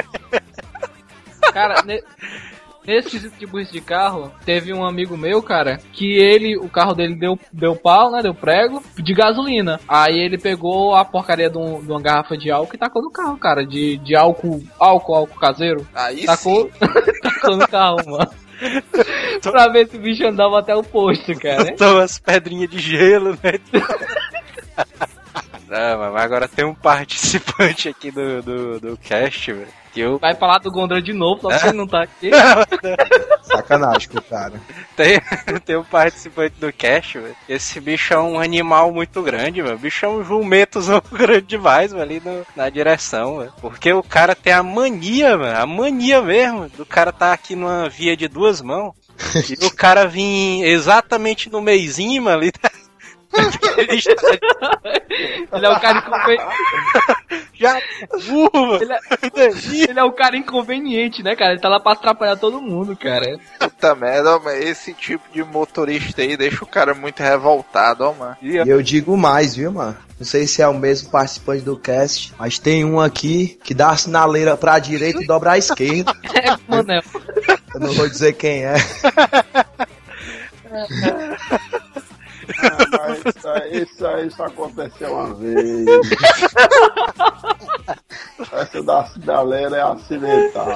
Speaker 7: Cara, ne- nesse quesito de burrice de carro, teve um amigo meu, cara, que ele, o carro dele deu, deu pau, né? Deu prego de gasolina. Aí ele pegou a porcaria de, um- de uma garrafa de álcool e tacou no carro, cara. De, de álcool, álcool, álcool caseiro.
Speaker 6: Aí
Speaker 7: Tacou, tacou no carro, mano. pra ver se o bicho andava até o posto, cara.
Speaker 3: Botou as pedrinhas de gelo, né? Não, mas agora tem um participante aqui do, do, do cast, velho. Que eu
Speaker 7: Vai falar do Gondra de novo, só porque ele não tá aqui.
Speaker 5: Sacanagem com o cara.
Speaker 3: tem, tem um participante do cast, velho. Esse bicho é um animal muito grande, velho. O bicho é um jumentozão grande demais, velho, ali no- na direção, velho. Porque o cara tem a mania, velho. A mania mesmo do cara tá aqui numa via de duas mãos. e o cara vir exatamente no meizinho, mano, ali. Ele está
Speaker 7: Ele é o cara inconveniente.
Speaker 3: Já burro, mano.
Speaker 7: Ele é, ele é o cara inconveniente, né, cara? Ele tá lá pra atrapalhar todo mundo, cara.
Speaker 6: Puta merda, mas esse tipo de motorista aí deixa o cara muito revoltado, ó, mano.
Speaker 5: E eu digo mais, viu, mano? Não sei se é o mesmo participante do cast, mas tem um aqui que dá a sinaleira pra direita e dobra à esquerda.
Speaker 7: É, Manel.
Speaker 5: Eu não vou dizer quem é.
Speaker 4: Ah, isso aí, isso aí aconteceu uma vez. Essa da sinaleira é acidental.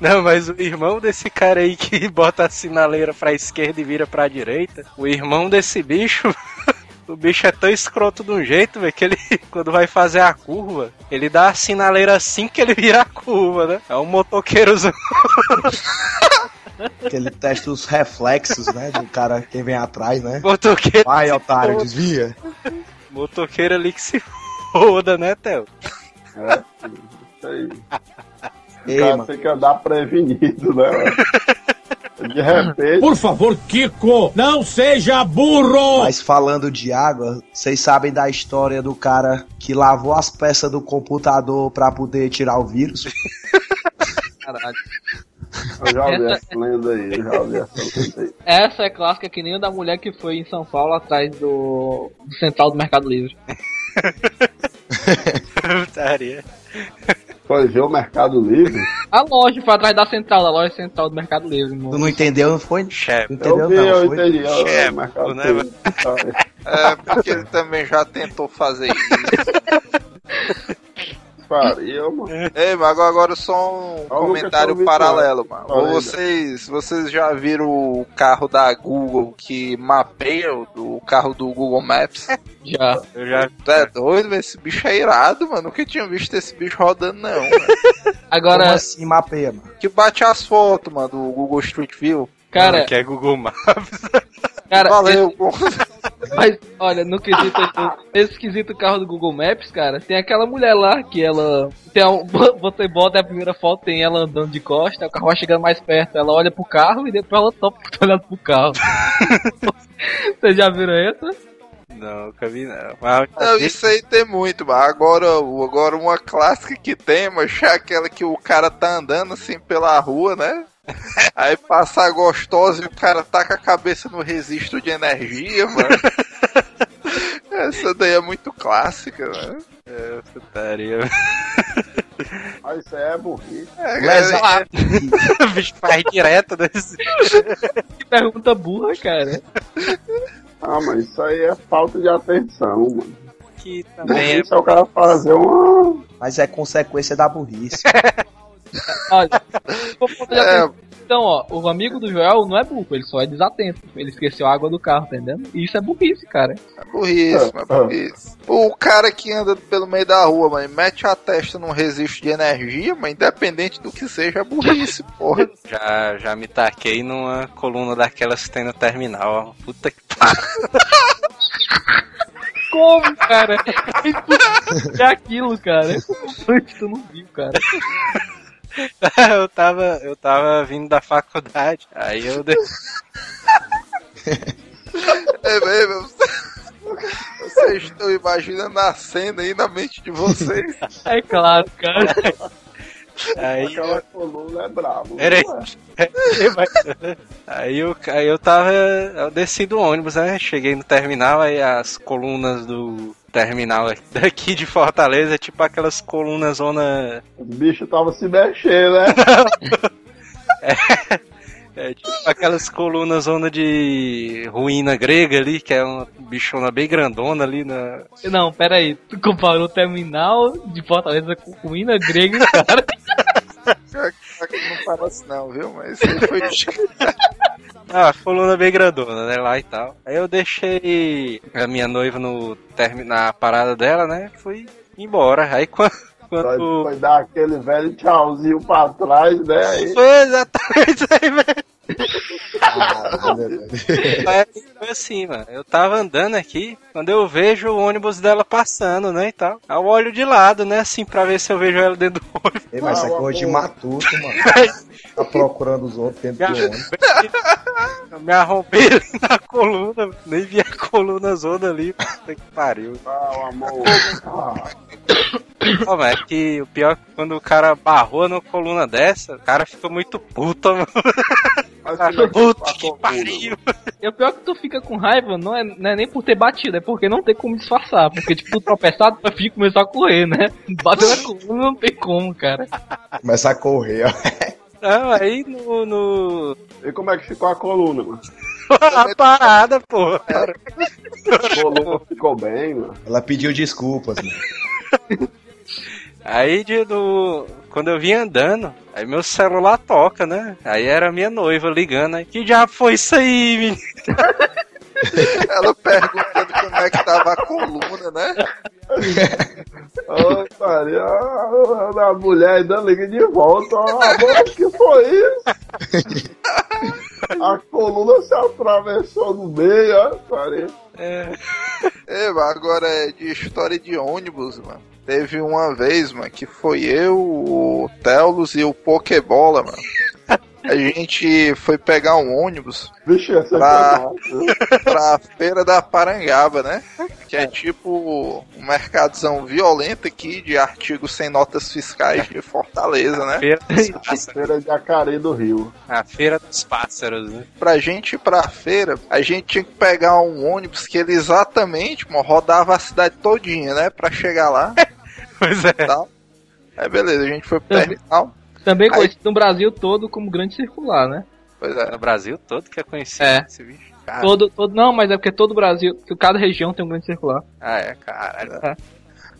Speaker 3: Não, mas o irmão desse cara aí que bota a sinaleira pra esquerda e vira pra direita, o irmão desse bicho, o bicho é tão escroto de um jeito, velho, que ele, quando vai fazer a curva, ele dá a sinaleira assim que ele vira a curva, né? É um motoqueirozão.
Speaker 5: Que ele testa os reflexos, né? Do cara que vem atrás, né?
Speaker 3: Motoqueiro,
Speaker 5: Vai, otário, desvia.
Speaker 3: motoqueiro ali que se foda, né, Theo?
Speaker 4: É, isso aí. O
Speaker 5: Ei,
Speaker 4: cara
Speaker 5: mano.
Speaker 4: tem que andar prevenido, né? De repente,
Speaker 9: Por favor, Kiko, não seja burro!
Speaker 5: Mas falando de água, vocês sabem da história do cara que lavou as peças do computador pra poder tirar o vírus?
Speaker 7: Caralho.
Speaker 4: Eu já ouvi
Speaker 7: Essa-
Speaker 4: essa lenda aí, eu já ouvi essa lenda aí.
Speaker 7: Essa é clássica que nem o da mulher que foi em São Paulo atrás do, do central do Mercado Livre.
Speaker 3: Putaria.
Speaker 4: Foi ver o Mercado Livre?
Speaker 7: A loja foi atrás da central, da loja central do Mercado Livre,
Speaker 5: Tu não entendeu, não foi?
Speaker 3: Chefe.
Speaker 5: Não entendeu,
Speaker 4: eu vi,
Speaker 5: não,
Speaker 4: eu
Speaker 5: foi?
Speaker 4: entendi.
Speaker 3: Chefe, né,
Speaker 4: Livre.
Speaker 6: É, porque ele também já tentou fazer isso.
Speaker 4: Pariu, mano.
Speaker 6: Ei, mas agora, agora só um comentário paralelo, mano.
Speaker 4: Olha aí,
Speaker 6: Vocês, vocês já viram o carro da Google que mapeia o do carro do Google Maps?
Speaker 7: Já.
Speaker 3: Eu já
Speaker 6: Tu é doido, velho? Esse bicho é irado, mano. Nunca tinha visto esse bicho rodando, não. velho.
Speaker 7: Agora,
Speaker 5: Como assim mapeia, mano?
Speaker 6: que bate as fotos, mano, do Google Street View.
Speaker 7: cara,
Speaker 3: que é Google Maps.
Speaker 7: cara,
Speaker 6: Valeu,
Speaker 7: Mas, olha, no quesito, nesse quesito carro do Google Maps, cara, tem aquela mulher lá que ela. Tem um, você bota a primeira foto, tem ela andando de costa, o carro vai chegando mais perto, ela olha pro carro e depois ela topa olhando pro carro. Vocês já viram essa?
Speaker 3: Não, nunca vi não. Mas,
Speaker 6: Não, isso aí tem muito, mas agora, agora uma clássica que tem, mas é aquela que o cara tá andando assim pela rua, né? Aí passa a gostosa e o cara taca a cabeça no registro de energia, mano. Essa daí é muito clássica, né?
Speaker 3: É, putaria.
Speaker 4: Mas isso aí é burrice.
Speaker 6: É, cara,
Speaker 3: o bicho faz direto desse.
Speaker 7: Que pergunta burra, cara.
Speaker 4: Ah, mas isso aí é falta de atenção, mano.
Speaker 3: Que também é.
Speaker 4: Isso é o cara fazer uma.
Speaker 5: Mas é consequência da burrice.
Speaker 7: Olha,
Speaker 6: É.
Speaker 7: então, ó, o amigo do Joel não é burro, ele só é desatento. Ele esqueceu a água do carro, entendendo? E isso é burrice, cara.
Speaker 6: é burrice, mas burrice. O cara que anda pelo meio da rua, mano, mete a testa num registro de energia, mas independente do que seja, é burrice, porra.
Speaker 3: Já, já me taquei numa coluna daquelas que tem no terminal, ó. Puta que pariu.
Speaker 7: Como, cara? É aquilo, cara. Tu não viu, cara.
Speaker 3: eu tava, eu tava vindo da faculdade. Aí eu de...
Speaker 6: É mesmo. Vocês estão imaginando a cena aí na mente de vocês.
Speaker 7: É claro, cara.
Speaker 3: Aí
Speaker 4: Aquela coluna é brabo.
Speaker 3: Peraí.
Speaker 4: não é?
Speaker 3: Aí eu, aí eu tava. Eu desci do ônibus, né? Cheguei no terminal, aí as colunas do terminal daqui de Fortaleza, é tipo aquelas colunas zona.
Speaker 4: Os bichos estavam se mexendo, né?
Speaker 3: É tipo aquelas colunas zona de ruína grega ali, que é uma bichona bem grandona ali na.
Speaker 7: Não, pera aí. Tu comparou o terminal de Fortaleza com ruína grega, cara.
Speaker 6: Não parece não, viu? Mas foi
Speaker 3: Ah, coluna bem grandona, né? Lá e tal. Aí eu deixei a minha noiva no termi na parada dela, né? Fui embora. Aí quando.
Speaker 4: Foi,
Speaker 3: quando...
Speaker 4: foi dar aquele velho tchauzinho pra trás, né? Aí,
Speaker 3: Foi exatamente isso aí, velho.
Speaker 5: Caralho, velho.
Speaker 3: Aí Foi assim, mano. Eu tava andando aqui, quando eu vejo o ônibus dela passando, né, e tal. Aí eu olho de lado, né, assim, pra ver se eu vejo ela dentro do ônibus.
Speaker 5: Ei, mas isso é
Speaker 4: Ah,
Speaker 5: coisa de matuto, mano. Tá procurando os outros dentro do ônibus.
Speaker 3: Eu me arrombei ali na coluna, nem vi a coluna zona ali. Puta que pariu.
Speaker 4: ah, amor.
Speaker 3: Mas é que o pior é que quando o cara barrou numa coluna dessa, o cara ficou muito puto, mano. Cara, Puta que pariu.
Speaker 7: E o pior é que tu fica com raiva não é, não é nem por ter batido, é porque não tem como disfarçar. Porque, tipo, tu tropeçado, tu fica começar a correr, né? Bateu na coluna, não tem como, cara.
Speaker 5: Começa a correr, ó.
Speaker 3: Não, aí no. no...
Speaker 4: E como é que ficou a coluna, mano?
Speaker 3: a parada, pô.
Speaker 4: A coluna ficou bem, mano.
Speaker 5: Ela pediu desculpas, mano.
Speaker 3: Aí de, do, quando eu vim andando, aí meu celular toca, né? Aí era minha noiva ligando, aí, que diabo foi isso aí, menino?
Speaker 6: ela perguntando como é que tava a coluna, né?
Speaker 4: Ô, Maria, a, a mulher ainda liga de volta. Ó, amor, que foi isso? A coluna se atravessou no meio, ó, Maria.
Speaker 3: É,
Speaker 6: É, agora é de história de ônibus, mano. Teve uma vez, mano, que foi eu, o Telos e o Pokébola, mano. A gente foi pegar um ônibus
Speaker 4: Vixe, essa
Speaker 6: Pra-
Speaker 4: é
Speaker 6: pra feira da Parangaba, né? Que é tipo um mercadozão violento aqui de artigos sem notas fiscais de Fortaleza, né?
Speaker 3: feira dos pássaros.
Speaker 4: Feira de Acari do Rio.
Speaker 3: A feira dos pássaros, né?
Speaker 6: Pra gente ir pra feira, a gente tinha que pegar um ônibus que ele exatamente, mano, rodava a cidade todinha, né? Pra chegar lá
Speaker 3: Pois é.
Speaker 6: tal. Aí beleza, a gente foi pro terminal.
Speaker 7: Também
Speaker 6: Aí-
Speaker 7: conhecido no Brasil todo como grande circular, né?
Speaker 6: Pois é.
Speaker 3: No Brasil todo que é conhecido
Speaker 7: É.
Speaker 3: esse bicho. Cara,
Speaker 7: Todo, todo, não, mas é porque todo o Brasil, que cada região tem um grande circular.
Speaker 3: Ah, é, caralho.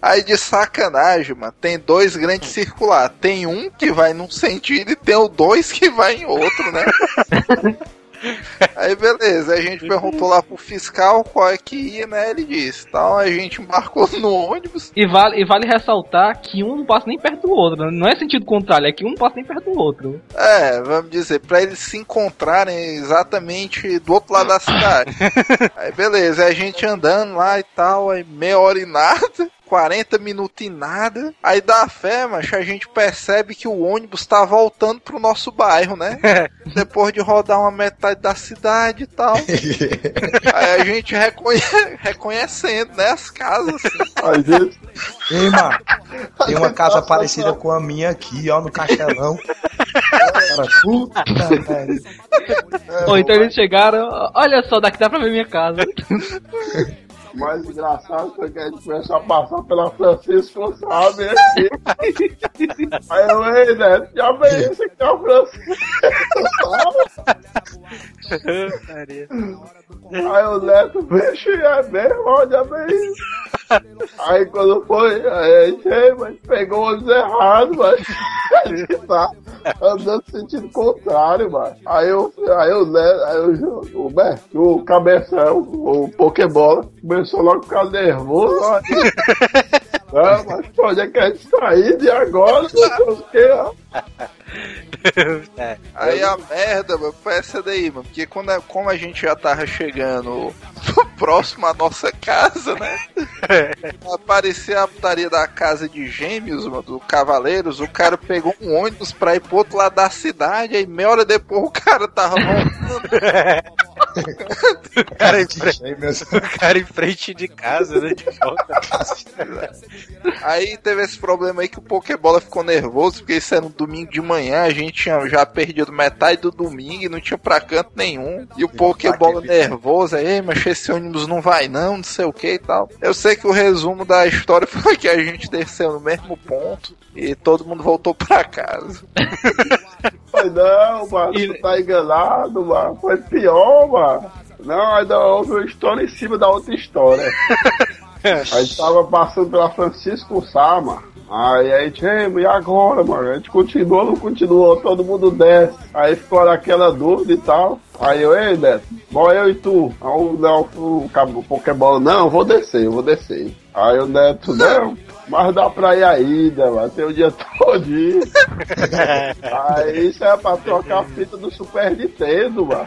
Speaker 6: Aí de sacanagem, mano, tem dois grandes circular. Tem um que vai num sentido e tem o dois que vai em outro, né? Aí beleza, a gente perguntou lá pro fiscal qual é que ia, né? Ele disse. Então a gente embarcou no ônibus.
Speaker 7: E vale, e vale ressaltar que um não passa nem perto do outro, né? não é sentido contrário, é que um não passa nem perto do outro.
Speaker 6: É, vamos dizer, pra eles se encontrarem exatamente do outro lado da cidade. aí beleza, aí a gente andando lá e tal, aí meia hora e nada. 40 minutos e nada. Aí dá fé, mas a gente percebe que o ônibus tá voltando pro nosso bairro, né? Depois de rodar uma metade da cidade e tal. Aí a gente reconhe- reconhecendo, né? As casas. assim.
Speaker 4: Gente,
Speaker 5: Ei, mano, tem uma casa parecida com a minha aqui, ó, no Castelão. cara. Puta, velho.
Speaker 7: Ou então eles chegaram, olha só, daqui dá pra ver minha casa.
Speaker 4: O mais engraçado foi que a gente começou a passar pela Francisco sabe aqui. Aí eu, ei, Neto, já vem isso aqui é o Francisco Aí o Neto, vixe, é mesmo, olha bem isso. Aí quando foi, aí a gente, ei, mas pegou o ônibus errado, mas gente tá andando no sentido contrário, mano. Aí eu, aí eu, né, aí eu, o, né, o cabeção, o Pokébola, começou logo a ficar nervoso, ó. Ah, mas pra onde é que a gente tá agora? Não sei o quê, ó.
Speaker 3: É.
Speaker 6: Aí a merda, mano, foi essa daí, mano. Porque quando a- como a gente já tava chegando próximo à nossa casa, né? Aparecia a putaria da casa de gêmeos, mano, do Cavaleiros. O cara pegou um ônibus pra ir pro outro lado da cidade. Aí meia hora depois o cara tava voltando.
Speaker 3: O cara, em frente, o cara em frente de casa, né? De volta.
Speaker 6: Aí teve esse problema aí que o Pokébola ficou nervoso, porque isso era um domingo de manhã, a gente tinha já perdido metade do domingo e não tinha pra canto nenhum. E o Pokébola nervoso, aí, mas esse ônibus não vai não, não sei o que e tal. Eu sei que o resumo da história foi que a gente desceu no mesmo ponto e todo mundo voltou pra casa.
Speaker 4: Foi não, mano, tu tá enganado, mano. Foi pior, mano. Não, ainda houve uma história em cima da outra história. a gente tava passando pela Francisco Sá, mano. Aí a gente, e agora, mano? A gente continua ou não continuou? Todo mundo desce. Aí ficou naquela dúvida e tal. Aí eu, ei, Neto, bom eu e tu. Aí o, não, o, o Pokébola, não, eu vou descer, eu vou descer. Aí o Neto, não, mas dá pra ir ainda, mano, tem o dia todinho. Aí isso é pra trocar a fita do Super Nintendo, mano.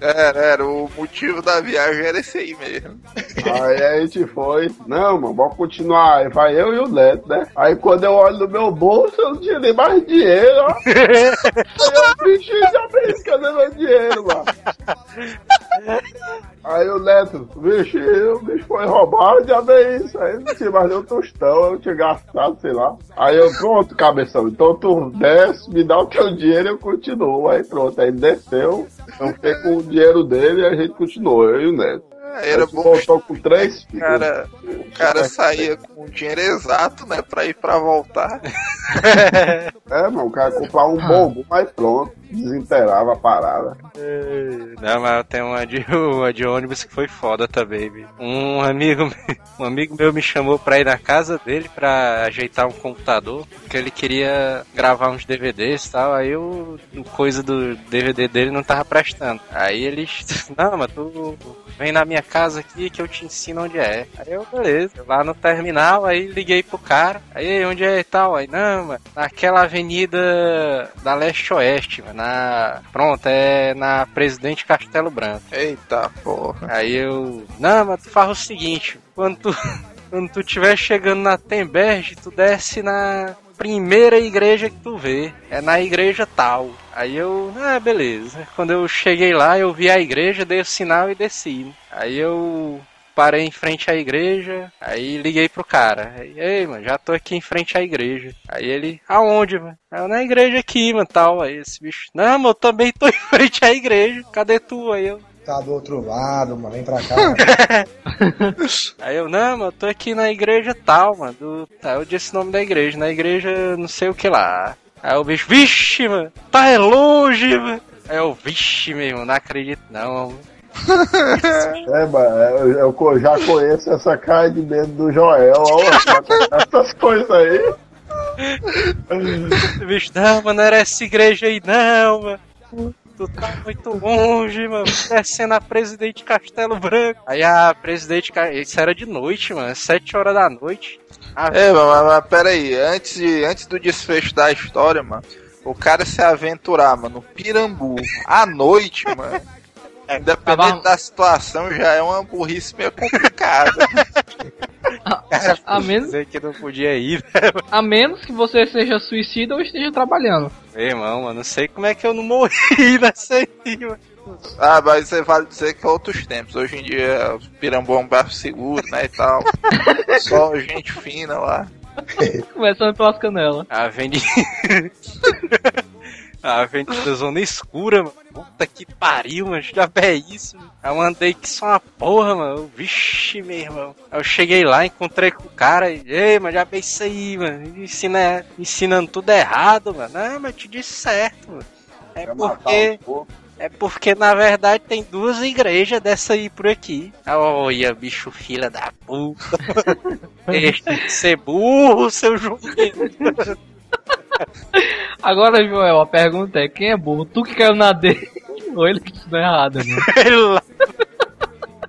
Speaker 6: Era, era, o motivo da viagem era esse aí mesmo.
Speaker 4: Aí a gente foi, não, mano, vamos continuar. Aí vai eu e o Neto, né? Aí quando eu olho no meu bolso, eu não tinha nem mais dinheiro, ó. Aí eu, bicho, já pensei cadê meu dinheiro, mano? Aí o Neto, bicho, o bicho foi roubado, já vem isso. Aí não tinha mais nenhum tostão, eu tinha gastado, sei lá. Aí eu, pronto, cabeção, então tu desce, me dá o teu dinheiro e eu continuo. Aí pronto, aí desceu, eu fiquei com o dinheiro dele a gente continuou, eu e o Neto.
Speaker 6: Era
Speaker 4: Aí
Speaker 6: bom
Speaker 4: voltou com três
Speaker 6: O cara, o cara saía com o dinheiro exato, né, pra ir pra voltar.
Speaker 4: É, mano, o cara comprar um bobo, mas pronto, desinterava a parada.
Speaker 3: Não, mas tem uma de, uma de ônibus que foi foda também. Um amigo, meu- um amigo meu me chamou pra ir na casa dele pra ajeitar um computador, porque ele queria gravar uns DVDs e tal, aí o o coisa do DVD dele não tava prestando. Aí ele, não, mas tu vem na minha casa aqui que eu te ensino onde é. Aí eu, beleza, lá no terminal, aí liguei pro cara, aí onde é e tal, aí não, mano, naquela avenida da leste-oeste, mano, na, pronto, é na Presidente Castelo Branco.
Speaker 6: Eita porra.
Speaker 3: Aí eu, não, mas tu faz o seguinte, quando tu, quando tu estiver chegando na Temberge, tu desce na primeira igreja que tu vê, é na igreja tal. Aí eu, ah, beleza. Quando eu cheguei lá, eu vi a igreja, dei o sinal e desci. Aí eu parei em frente à igreja, aí liguei pro cara. Aí, Ei, mano, já tô aqui em frente à igreja. Aí ele, aonde, mano? Eu, na igreja aqui, mano, tal. Aí esse bicho, não, mano, eu também tô em frente à igreja. Cadê tu? Aí eu,
Speaker 5: Tá do outro lado, mano. Vem pra cá.
Speaker 3: Aí eu, não, mano, eu tô aqui na igreja tal, mano. Do... Aí eu disse o nome da igreja, na igreja não sei o que lá. Aí o bicho, vixe, mano, tá é longe, mano. Aí eu, vixe, meu irmão, não acredito não. mano.
Speaker 4: É, mano, eu, eu já conheço essa cara de medo do Joel, ó, essas coisas aí.
Speaker 3: Bicho, não, mano, não era essa igreja aí não, mano. Tu tá muito longe, mano. Descendo a Presidente Castelo Branco. Aí a Presidente. Isso era de noite, mano. Sete horas da noite. A
Speaker 6: É, mas, mas pera aí, antes, de, antes do desfecho da história, mano, o cara se aventurar, mano, no Pirambu, à noite, mano, independente da situação, já é uma burrice meio complicada.
Speaker 7: A menos,
Speaker 3: que não podia ir, né?
Speaker 7: a menos que você seja suicida ou esteja trabalhando.
Speaker 3: Meu irmão, mano, não sei como é que eu não morri nessa aí, mano.
Speaker 6: Ah, mas você vale dizer que é outros tempos. Hoje em dia, o Pirambu é um braço seguro, né, e tal. Só gente fina lá.
Speaker 7: Começando pelas canelas.
Speaker 3: A avenida. A avenida zona escura, mano. Puta que pariu, mano. Já é isso. mano. Aí eu andei que só uma porra, mano. Vixe, meu irmão. Aí eu cheguei lá, encontrei com o cara e, ei, mas já bem isso aí, mano. Ensina, ensinando tudo errado, mano. Não, mas eu te disse certo, mano. É
Speaker 4: Quer matar
Speaker 3: porque.
Speaker 4: um pouco.
Speaker 3: É porque, na verdade, tem duas igrejas dessa aí por aqui. Olha, bicho, filha da puta. Deixa de ser burro, seu jumento.
Speaker 7: Agora, Joel, a pergunta é: quem é burro? Tu que caiu na dele ou ele que estudou errado, né?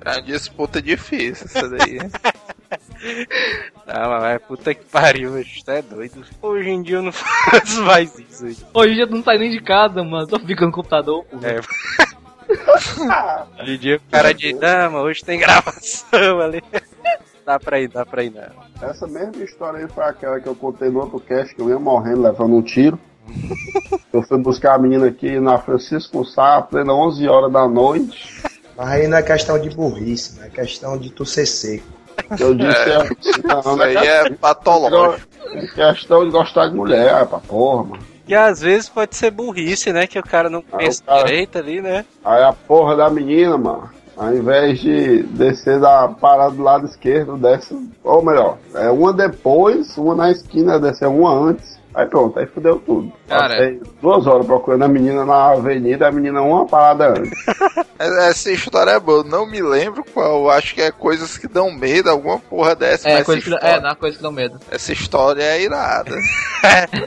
Speaker 6: É uma disputa difícil essa daí.
Speaker 3: Ah, mas vai, puta que pariu, bicho, tu é doido. Hoje em dia eu não faço mais isso aí.
Speaker 7: Hoje em dia tu não sai nem de casa, mano. Só fica no computador, pô.
Speaker 3: É. Hoje em dia o cara diz, não, mas hoje tem gravação ali. Dá pra ir, dá pra ir, não.
Speaker 4: Essa mesma história aí foi aquela que eu contei no outro cast, que eu ia morrendo, levando um tiro. Eu fui buscar a menina aqui na Francisco Sá, plena 11 horas da noite.
Speaker 5: Mas aí não é questão de burrice, não é questão de tu ser seco.
Speaker 4: Eu disse, é, não,
Speaker 6: Isso
Speaker 4: não
Speaker 6: aí
Speaker 4: é
Speaker 6: é patológico.
Speaker 4: questão de gostar de mulher, é pra porra, mano.
Speaker 3: E às vezes pode ser burrice, né? Que o cara não pensa
Speaker 4: cara-
Speaker 3: direito ali, né?
Speaker 4: Aí a porra da menina, mano, ao invés de descer da parada do lado esquerdo, desce. Ou melhor, é uma depois, uma na esquina, descer uma antes. Aí pronto, aí fudeu tudo.
Speaker 7: Cara.
Speaker 4: Passei duas horas procurando a menina na avenida, a menina uma parada antes.
Speaker 6: Essa história é boa, não me lembro qual. Acho que é coisas que dão medo, alguma porra dessa.
Speaker 7: É,
Speaker 6: mas
Speaker 7: coisa
Speaker 6: essa,
Speaker 7: que,
Speaker 6: história,
Speaker 7: é, dá coisa que dá medo.
Speaker 6: essa história é irada.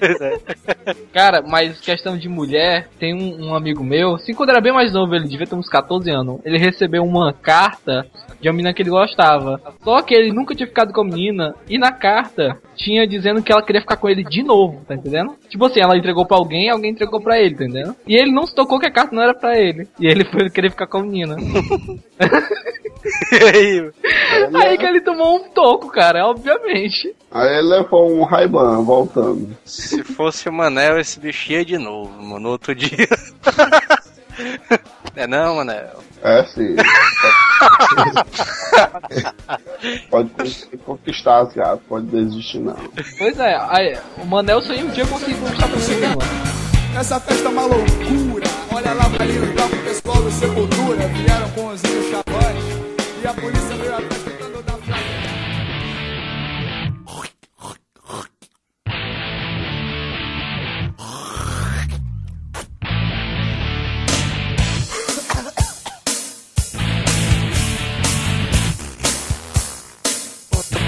Speaker 7: Cara, mas questão de mulher, tem um, um amigo meu, assim, quando era bem mais novo, ele devia ter uns 14 anos, ele recebeu uma carta de uma menina que ele gostava. Só que ele nunca tinha ficado com a menina, e na carta tinha dizendo que ela queria ficar com ele de novo, tá entendendo? Tipo assim, ela entregou pra alguém, alguém entregou pra ele, tá entendendo? E ele não se tocou que a carta não era pra ele. E ele foi querer ficar com a menina.
Speaker 3: Aí,
Speaker 7: Aí que ele tomou um toco, cara, obviamente.
Speaker 4: Aí ele levou um Raiban voltando.
Speaker 3: se fosse o Manel, esse bicho ia de novo, mano, no outro dia. É não, Manel?
Speaker 4: É sim. pode conquistar as gatas, pode desistir não.
Speaker 7: Pois é, aí, o Manel só ia um dia conseguir conquistar pra menina, mano.
Speaker 10: Essa festa é uma loucura. Olha lá, ali tá o pessoal do Sepultura. Vieram com os chavões. E a polícia veio atrás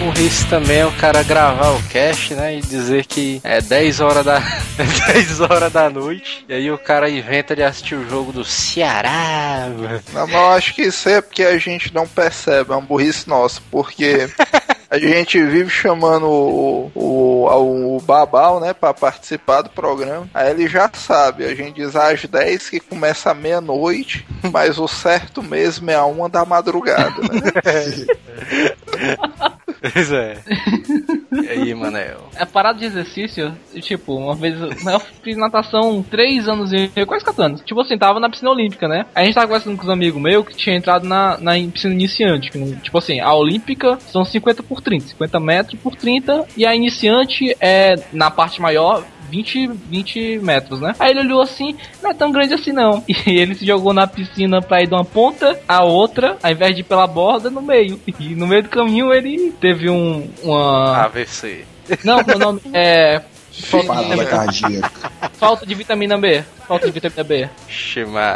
Speaker 3: Outra burrice também é o cara gravar o cast, né? E dizer que é 10 horas da. 10 horas da noite. E aí o cara inventa de assistir o jogo do Ceará, mano.
Speaker 6: Não, mas eu acho que isso é porque a gente não percebe, é uma burrice nossa, porque a gente vive chamando o, o, o Babal, né, pra participar do programa. Aí ele já sabe, a gente diz às 10 que começa à meia-noite, mas o certo mesmo é a uma da madrugada, né?
Speaker 3: Pois é. E aí, Manel?
Speaker 7: É parada de exercício, tipo, uma vez eu eu fiz natação três anos e quase quatro anos. Tipo assim, tava na piscina olímpica, né? A gente tava conversando com os amigos meus que tinha entrado na, na piscina iniciante. tipo assim, a olímpica são 50 por 30, 50 metros por 30, e a iniciante é na parte maior. 20, 20 metros, né? Aí ele olhou assim, não é tão grande assim não. E ele se jogou na piscina pra ir de uma ponta à outra, ao invés de ir pela borda, no meio. E no meio do caminho ele teve um, uma.
Speaker 3: AVC.
Speaker 7: Não, meu nome é. Falta de,
Speaker 5: cardíaca.
Speaker 7: falta de vitamina B. Falta de vitamina B.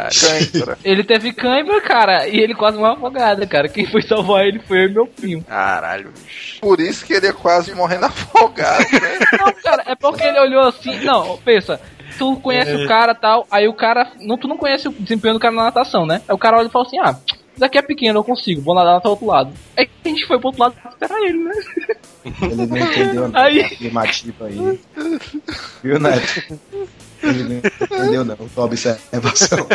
Speaker 6: Cãibra.
Speaker 7: Ele teve cãibra, cara, e ele quase morreu afogado, cara. Quem foi salvar ele foi eu e meu primo.
Speaker 3: Caralho, bicho.
Speaker 6: Por isso que ele é quase morrendo afogado, né?
Speaker 7: Não, cara, é porque ele olhou assim. Não, pensa. Tu conhece o cara tal, aí o cara. Não, tu não conhece o desempenho do cara na natação, né? Aí o cara olha e fala assim: ah, isso aqui é pequeno, eu consigo, vou nadar até o outro lado. Aí a gente foi pro outro lado pra esperar ele, né?
Speaker 5: Ele não entendeu não,
Speaker 7: Aí-
Speaker 5: a afirmativa aí. Viu, Neto? Ele não entendeu não, tua observação.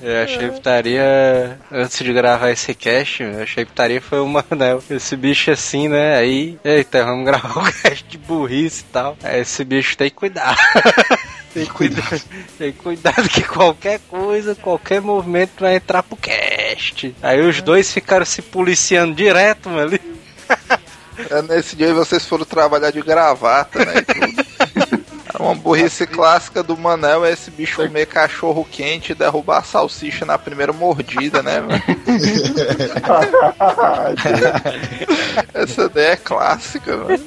Speaker 3: Eu achei que estaria. Antes de gravar esse cast, eu achei que estaria foi o Manel. Esse bicho assim, né? Aí, eita, vamos gravar o cast de burrice e tal. Aí esse bicho tem que cuidar. tem que cuidar. Tem que cuidar que qualquer coisa, qualquer movimento vai entrar pro cast. Aí os dois ficaram se policiando direto, mano. ali.
Speaker 6: É, nesse dia vocês foram trabalhar de gravata, né? É Uma burrice clássica do Manel é esse bicho comer cachorro quente e derrubar a salsicha na primeira mordida, né, mano? Essa ideia é clássica, mano.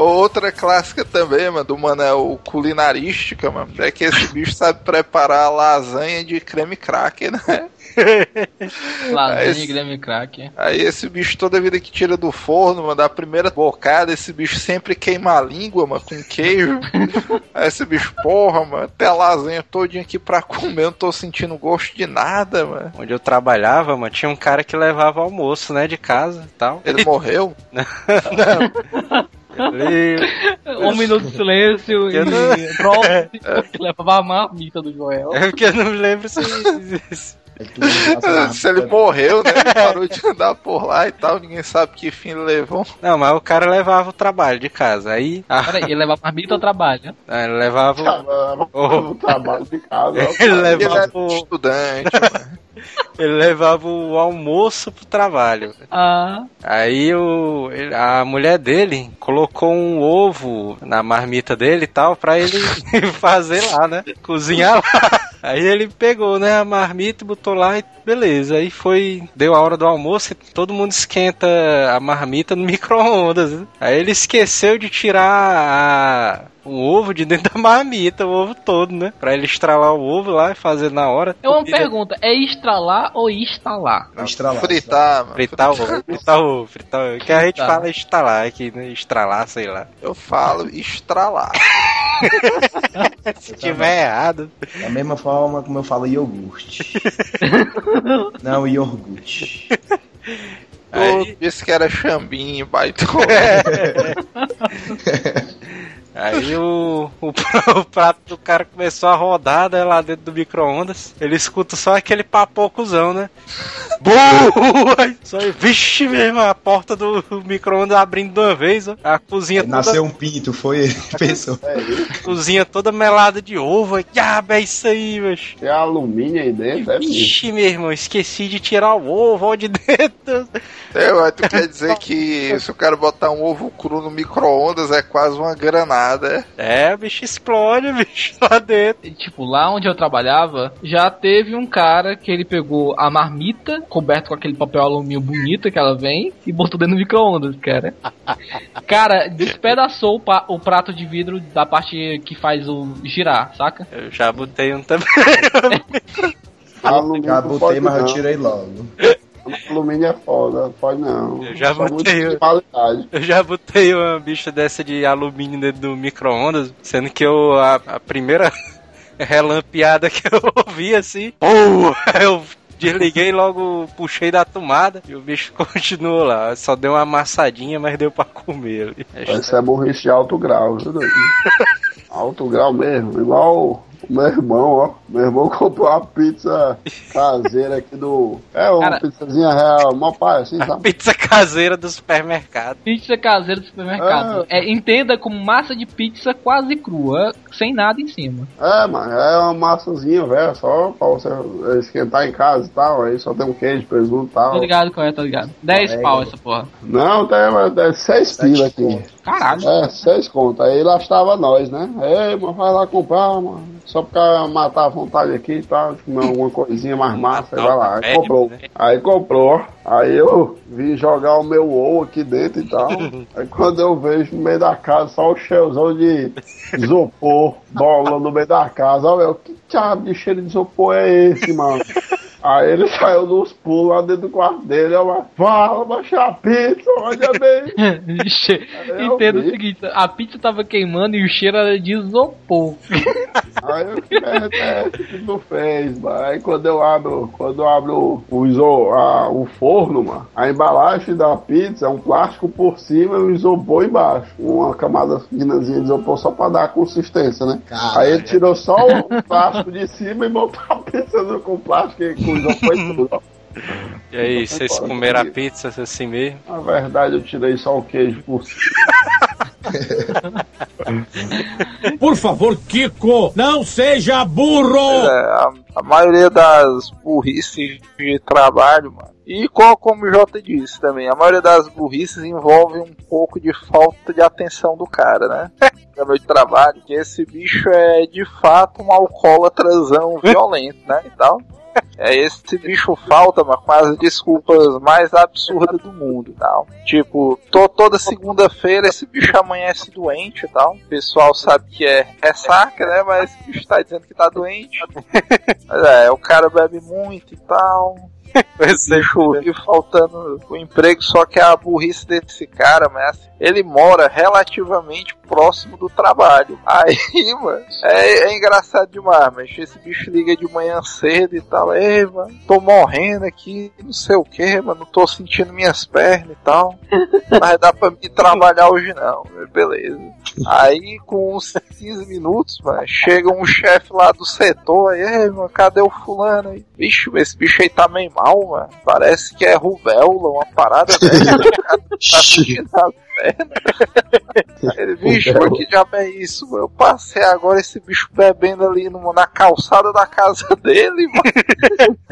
Speaker 6: Outra clássica também, mano, do Manel culinarística, mano, é que esse bicho sabe preparar lasanha de creme cracker, né?
Speaker 7: Lasanha
Speaker 6: Esse-
Speaker 7: e Grêmio Crack.
Speaker 6: Aí esse bicho toda vida que tira do forno, mano, da primeira bocada, esse bicho sempre queima a língua, mano, com queijo. Aí esse bicho, porra, mano, até a lasanha todinha aqui pra comer, eu não tô sentindo gosto de nada, mano.
Speaker 3: Onde eu trabalhava, mano, tinha um cara que levava almoço, né, de casa e tal.
Speaker 6: Ele morreu?
Speaker 3: Ele...
Speaker 7: Um minuto de silêncio
Speaker 3: Eu
Speaker 7: e
Speaker 3: não-
Speaker 7: prova que levava a marmita do Joel.
Speaker 3: É porque eu não me lembro se. se-
Speaker 6: Se ele morreu, né? Ele parou de andar por lá e tal, ninguém sabe que fim ele levou.
Speaker 3: Não, mas o cara levava o trabalho de casa. Aí. ah,
Speaker 7: Peraí, ele leva marmita ou trabalho?
Speaker 3: ele levava. o-
Speaker 4: Tava
Speaker 3: Oh.
Speaker 4: no trabalho de casa.
Speaker 3: Ele
Speaker 6: Ele
Speaker 3: levava,
Speaker 6: era
Speaker 3: o,
Speaker 6: estudante, mano.
Speaker 3: Ele levava o almoço pro trabalho.
Speaker 7: Ah,
Speaker 3: Aí o, a mulher dele colocou um ovo na marmita dele e tal pra ele fazer lá, né? Cozinhar lá. Aí ele pegou, né, a marmita e botou lá e beleza. Aí foi, deu a hora do almoço e todo mundo esquenta a marmita no micro-ondas. né? Aí ele esqueceu de tirar a- o ovo de dentro da marmita, o ovo todo, né? Pra ele estralar o ovo lá e fazer na hora.
Speaker 7: é uma pergunta, é estralar ou instalar?
Speaker 5: Estralar.
Speaker 6: Fritar, mano.
Speaker 3: Fritar o ovo, fritar o ovo, fritar o ovo. Que a gente fala estalar aqui, né? Estralar, sei lá.
Speaker 6: Eu falo estralar.
Speaker 3: Se tiver errado.
Speaker 5: Da mesma forma como eu falo iogurte. Não, iogurte.
Speaker 6: Eu disse que era chambinho, baitão.
Speaker 3: Aí o, o, o prato do cara começou a rodar né, lá dentro do micro-ondas. Ele escuta só aquele papocozão, né? Aí Só, vixe mesmo, a porta do micro-ondas abrindo de uma vez, ó. A cozinha toda,
Speaker 5: Nasceu um pinto, foi ele que pensou.
Speaker 3: cozinha toda melada de ovo. Aí, Diabo, é isso aí, mas.
Speaker 4: Tem alumínio aí dentro, é bicho.
Speaker 3: Vixe, meu irmão, esqueci de tirar o ovo ó, de dentro.
Speaker 6: É, ué, tu quer dizer que se o cara botar um ovo cru no micro-ondas é quase uma granada, é?
Speaker 3: É, o bicho explode, bicho, lá dentro.
Speaker 7: E, Tipo, lá onde eu trabalhava, já teve um cara que ele pegou a marmita, coberta com aquele papel alumínio bonito que ela vem, e botou dentro do micro-ondas, cara. Cara, despedaçou o, o prato de vidro da parte que faz o girar, saca?
Speaker 3: Eu já botei um também.
Speaker 4: Alumínio
Speaker 5: Já
Speaker 4: não
Speaker 5: botei, mas eu
Speaker 4: não.
Speaker 5: tirei logo.
Speaker 4: Alumínio é foda, pode não.
Speaker 3: Eu já
Speaker 4: Só
Speaker 3: botei, eu- já botei uma bicha dessa de alumínio dentro do micro-ondas, sendo que eu, a, a primeira relampeada que eu ouvi assim, pô, eu desliguei logo, puxei da tomada e o bicho continuou lá. Só deu uma amassadinha, mas deu pra comer ali.
Speaker 4: Isso é burrice de alto grau, viu? Alto grau mesmo, igual o meu irmão, ó. Meu irmão comprou uma pizza caseira aqui do. É, uma
Speaker 7: Cara-
Speaker 4: pizzazinha real, mó pai, assim, sabe?
Speaker 3: Pizza caseira do supermercado.
Speaker 7: Pizza caseira do supermercado. É, entenda como massa de pizza quase crua, sem nada em cima.
Speaker 4: É, mano, é uma massazinha, velho, só pra você esquentar em casa e tal. Aí só tem um queijo, presunto e
Speaker 7: Tô
Speaker 4: tal.
Speaker 7: ligado qual é, tô ligado. 10
Speaker 5: É,
Speaker 7: pau
Speaker 5: é.
Speaker 7: essa porra.
Speaker 4: Não, tem é, seis
Speaker 5: Sete
Speaker 4: pila aqui.
Speaker 5: conto.
Speaker 7: Caralho.
Speaker 4: É, seis contas. Aí lá estava nós, né? Ei, mano, vai lá comprar, mano. Só pra matar a vontade aqui e tal, de comer alguma coisinha mais massa, aí vai lá. Aí
Speaker 3: É,
Speaker 4: comprou.
Speaker 3: né?
Speaker 4: Aí comprou. Aí eu vim jogar o meu ovo aqui dentro e tal. Aí quando eu vejo no meio da casa só o cheirozão de isopor, bola no meio da casa. Olha, que diabo de cheiro de isopor é esse, mano? Aí ele saiu nos pulos lá dentro do quarto dele, eu fala, baixar a pizza, olha bem.
Speaker 7: Entenda o
Speaker 4: vi.
Speaker 7: seguinte, a pizza tava queimando e o cheiro era de isopor.
Speaker 4: Aí eu é, é, o que tu fez, mano? Aí quando eu abro, quando eu abro o, iso, a, o forno, mano, a embalagem da pizza é um plástico por cima e um isopor embaixo. Uma camada finazinha de isopor só pra dar consistência, né?
Speaker 5: Caralho.
Speaker 4: Aí ele tirou só o plástico de cima e botou a pizza no- com plástico e e tudo.
Speaker 3: E aí, vocês comeram a pizza assim mesmo?
Speaker 4: Na verdade, eu tirei só o queijo por cima.
Speaker 9: Por favor, Kiko, não seja burro!
Speaker 6: É, a, a maioria das burrices de trabalho, mano. E qual, como o Jota disse também, a maioria das burrices envolve um pouco de falta de atenção do cara, né? No meu trabalho, que esse bicho é de fato um alcoólatrazão violento, né? E tal. É, esse bicho falta, mas com as desculpas mais absurdas do mundo tal. Tipo, to, toda segunda-feira esse bicho amanhece doente e tal. O pessoal sabe que é ressaca, né? Mas esse bicho tá dizendo que tá doente. É, o cara bebe muito e tal. Deixou e faltando o emprego, só que a burrice desse cara, mas ele mora relativamente próximo do trabalho. Aí, mano, é, é engraçado demais, mas esse bicho liga de manhã cedo e tal. Ei, mano, tô morrendo aqui, não sei o que, mano, não tô sentindo minhas pernas e tal. Mas dá pra me trabalhar hoje não, beleza. Aí, com uns 15 minutos, mano, chega um chefe lá do setor, aí, ei, mano, cadê o fulano aí? Bicho, esse bicho aí tá meio mal, mano. Parece que é rubéola, uma parada dessa. tá. Ele, bicho, que diabo é isso, mano? Eu passei agora esse bicho bebendo ali no, na calçada da casa dele, mano.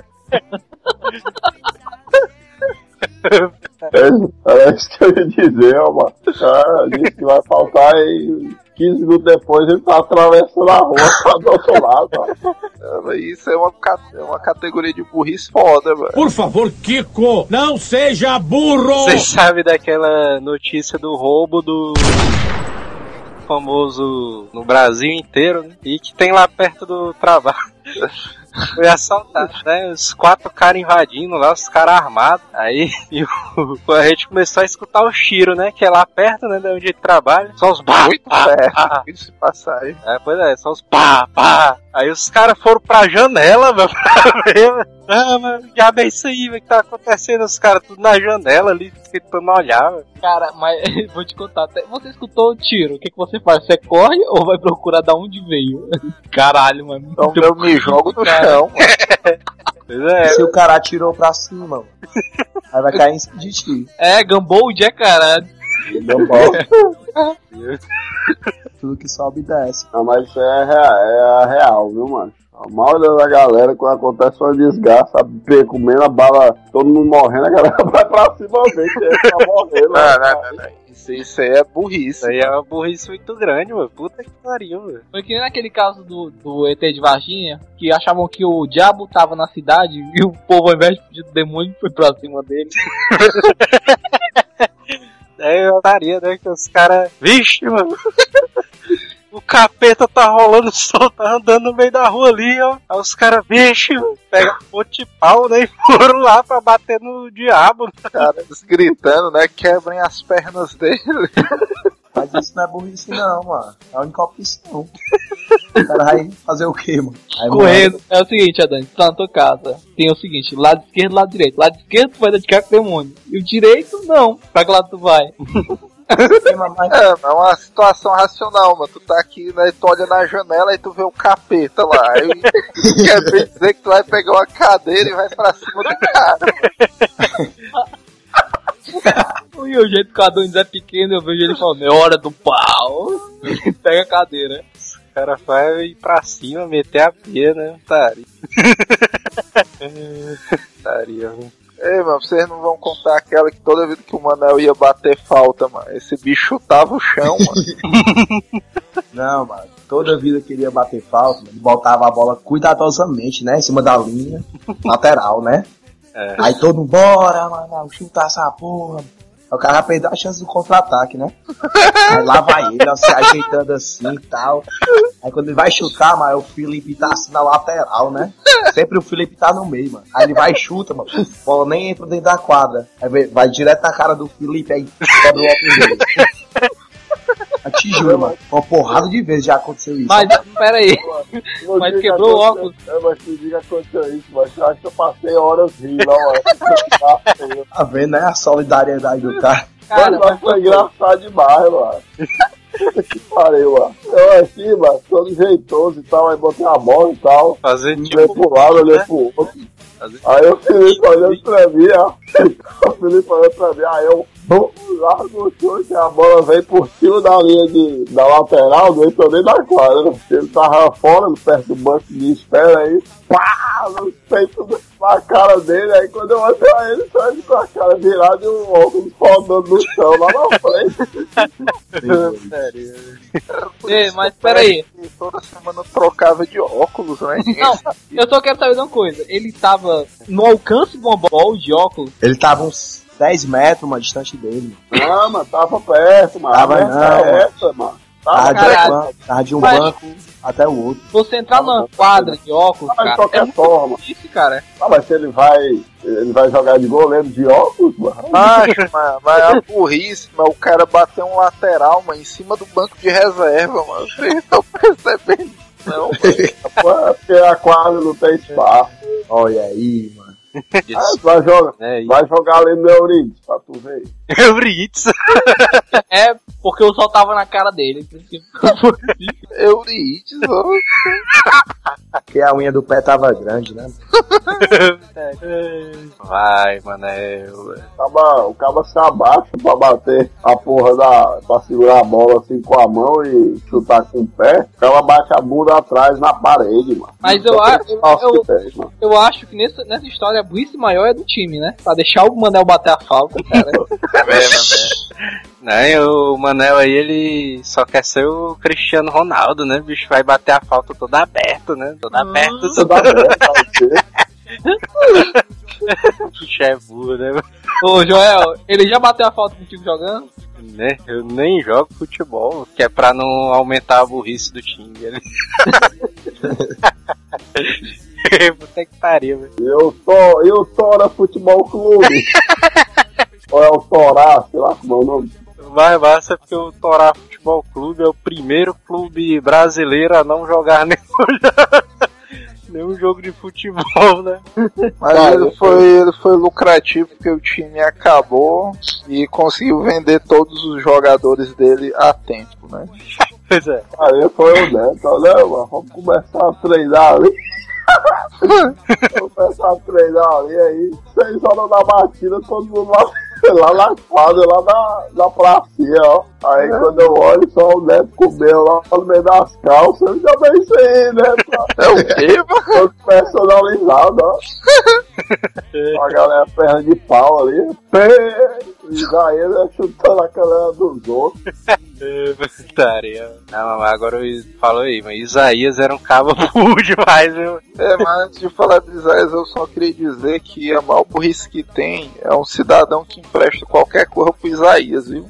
Speaker 4: É, é isso que eu ia dizer, ó, mano. Ah, disse que vai faltar e 15 minutos depois ele tá atravessando a rua tá do outro lado, ó.
Speaker 6: Isso é uma, é uma categoria de burrice foda, mano.
Speaker 9: Por favor, Kiko, não seja burro!
Speaker 3: Vocês sabem daquela notícia do roubo do famoso no Brasil inteiro, né? E que tem lá perto do trabalho. Foi assaltado, né? Os quatro caras invadindo lá, os caras armados. Aí e o- a gente começou a escutar o Chiro, né? Que é lá perto, né? De onde ele trabalha. Só os pá,
Speaker 6: Muito
Speaker 3: pá,
Speaker 6: perto,
Speaker 3: pá.
Speaker 6: se passagem.
Speaker 3: É, pois é, só os pá, pá. Aí os caras foram pra janela, mano, pra ver, mano. Ah, mano, diabo é isso aí, velho, que tá acontecendo? Os caras tudo na janela ali, tentando olhar, velho.
Speaker 7: Cara, mas vou te contar. até- Você escutou o tiro, o que, que você faz? Você corre ou vai procurar da onde veio? Caralho, mano.
Speaker 6: Então eu me jogo no
Speaker 7: Cara.
Speaker 6: chão,
Speaker 3: é,
Speaker 5: Se o cara atirou pra cima, mano, aí vai cair em cima de ti.
Speaker 7: É, Gambold é caralho.
Speaker 5: Bom. Tudo que sobe desce.
Speaker 4: Não, mas isso é, rea- é a real, viu, mano? A maioria da galera, quando acontece uma desgraça, comendo a bala, todo mundo morrendo, a galera é pra morrer,
Speaker 6: Não,
Speaker 4: né?
Speaker 6: não, não, não. Isso, isso aí é burrice.
Speaker 3: isso aí é uma burrice muito grande, mano. Puta que pariu, velho.
Speaker 7: Foi que nem naquele caso do, do ET de Varginha, que achavam que o diabo tava na cidade e o povo, ao invés de fugir do demônio, foi pra cima dele.
Speaker 3: É eu daria, né? Que os caras. Vixe, mano. O capeta tá rolando sol, tá andando no meio da rua ali, ó. Aí os caras, vixe, mano, pega ponte de pau, né? E foram lá pra bater no diabo.
Speaker 6: caras gritando, né? Quebrem as pernas dele.
Speaker 5: Mas isso não é burrice não, mano. É a única opção. O cara vai fazer o quê, mano? Aí,
Speaker 7: Correndo. É o seguinte, Adani, tu tá na tua casa. Tem o seguinte, lado esquerdo, lado direito. Lado esquerdo tu vai dedicar com o demônio. E o direito, não. Pra que lado tu vai?
Speaker 6: É, é uma situação racional, mano. Tu tá aqui, né? Tu olha na janela e tu vê o capeta lá. Aí quer bem dizer que tu vai pegar uma cadeira e vai pra cima do cara.
Speaker 7: E o jeito que o Adonis é pequeno, eu vejo ele falando, é hora do pau. Pega a cadeira.
Speaker 3: O cara vai ir pra cima, meter a pia, né? Taria. Taria, mano.
Speaker 6: Ei, mano, vocês não vão contar aquela que toda vez que o Manel ia bater falta, mano. Esse bicho chutava o chão, mano.
Speaker 5: Não, mano. Toda vida queria bater falta, mano. Botava a bola cuidadosamente, né? Em cima da linha. lateral, né?
Speaker 3: É.
Speaker 5: Aí todo mundo, bora, mano, chutar essa porra. O cara perdeu a chance do contra-ataque, né? Aí lá vai ele, ó, se ajeitando assim e tal. Aí quando ele vai chutar, mano, o Felipe tá assim na lateral, né? Sempre o Felipe tá no meio, mano. Aí ele vai e chuta, mano. A bola nem entra dentro da quadra. Aí vai, direto na cara do Felipe, aí quebra o óculos. Eu te juro, mano. Uma porrada de vezes já aconteceu isso.
Speaker 7: Mas, pera aí. Mas quebrou o óculos.
Speaker 4: É, mas dia que aconteceu isso, mas eu acho que eu passei horas rindo, ó. mano.
Speaker 5: Tá vendo, né? A solidariedade do cara.
Speaker 7: Cara,
Speaker 4: mas foi engraçado demais, mano. Que pariu, mano. Eu aqui, mano, todo jeitoso e tal, aí botei a bola e tal.
Speaker 3: Fazendo
Speaker 4: Olhei
Speaker 3: tipo.
Speaker 4: pro lado, olhei
Speaker 3: né?
Speaker 4: pro outro.
Speaker 3: Fazer-
Speaker 4: Aí o Felipe olhando pra mim, ó. O Felipe olhando pra mim, aí eu. Bum, larga o chute, a bola vem por cima da linha de, da lateral, não entrou nem na quadra. Ele tava fora, perto do banco de espera aí, pá, no peito do- na cara dele, aí quando eu olho pra ele, só ele com a cara virada e um óculos rodando no chão lá na frente.
Speaker 7: Ei, mas peraí.
Speaker 6: Toda semana trocava de óculos, né?
Speaker 7: Não, eu só quero saber de uma coisa. Ele tava no alcance de uma bola de óculos.
Speaker 5: Ele tava uns 10 metros, mano, distante dele.
Speaker 4: Não, mano, tava perto, mano.
Speaker 5: Tava não,
Speaker 4: é essa, mano.
Speaker 5: Tava
Speaker 4: Tava
Speaker 5: de, um tava de um
Speaker 7: Mas-
Speaker 5: banco até o outro.
Speaker 7: Você entrar numa quadra de óculos,
Speaker 4: Mas de
Speaker 7: cara,
Speaker 4: qualquer
Speaker 7: é muito
Speaker 4: forma.
Speaker 7: difícil, cara.
Speaker 4: Ah, mas se ele vai. Ele vai jogar de goleiro de óculos, mano.
Speaker 6: Macho, mano, mas é uma burrice, mas o cara bateu um lateral, mano, em cima do banco de reserva, mano. Vocês estão percebendo? Não, mano.
Speaker 4: É porque a quadra não tem espaço.
Speaker 5: Olha aí, mano.
Speaker 4: Ah, vai, jogar,
Speaker 3: É,
Speaker 4: vai jogar ali no Euridice pra tu ver.
Speaker 3: Euritz.
Speaker 7: É porque o sol tava na cara dele. que-
Speaker 6: Euridice.
Speaker 5: Porque a unha do pé tava grande, né?
Speaker 3: Vai, Manel.
Speaker 4: Acaba, o cabo se abaixa pra bater a porra da. pra segurar a bola assim com a mão e chutar com o pé. O cara bate a bunda atrás na parede, mano.
Speaker 7: Mas eu, a- eu, eu,
Speaker 4: que tem, mano.
Speaker 7: eu acho que nessa, nessa história a burrice maior é do time, né? Pra deixar o Manel bater a falta, cara.
Speaker 3: Não, e o Manel aí, ele só quer ser o Cristiano Ronaldo, né? O bicho vai bater a falta toda aberto, né? Toda aberto.
Speaker 4: Você dá certo, vai ser.
Speaker 3: O bicho é burro, né?
Speaker 7: Ô, Joel, ele já bateu a falta contigo jogando?
Speaker 3: né? Eu nem jogo futebol, que é pra não aumentar a burrice do time. Ele... Puta que pariu, velho.
Speaker 4: Eu tô. Eu Tora Futebol Clube. Ou é o Torá, sei lá como é o nome.
Speaker 3: Vai, massa porque o Torá Futebol Clube é o primeiro clube brasileiro a não jogar nenhum, nenhum jogo de futebol, né?
Speaker 6: Mas
Speaker 4: Cara,
Speaker 6: ele foi, ele foi lucrativo porque o time acabou e conseguiu vender todos os jogadores dele a tempo, né?
Speaker 3: Pois é.
Speaker 4: Aí foi o Neto, olha, mano, vamos começar a treinar ali. vamos começar a treinar ali aí. Seis horas da batida, todo mundo lá, lá na quadra, lá na, na pracinha, ó. Aí quando eu olho, só o Neto comeu lá no meio das calças, eu já pensei aí, né?
Speaker 6: É o quê, mano?
Speaker 4: Todo personalizado, ó. A galera perna de pau ali. E daí ele chutando a galera dos outros.
Speaker 3: Putaria. Não, agora falou aí, mas Isaías era um cabo burro demais, viu?
Speaker 6: É, mas antes de falar de Isaías, eu só queria dizer que a maior burrice que tem é um cidadão que empresta qualquer coisa pro Isaías, viu?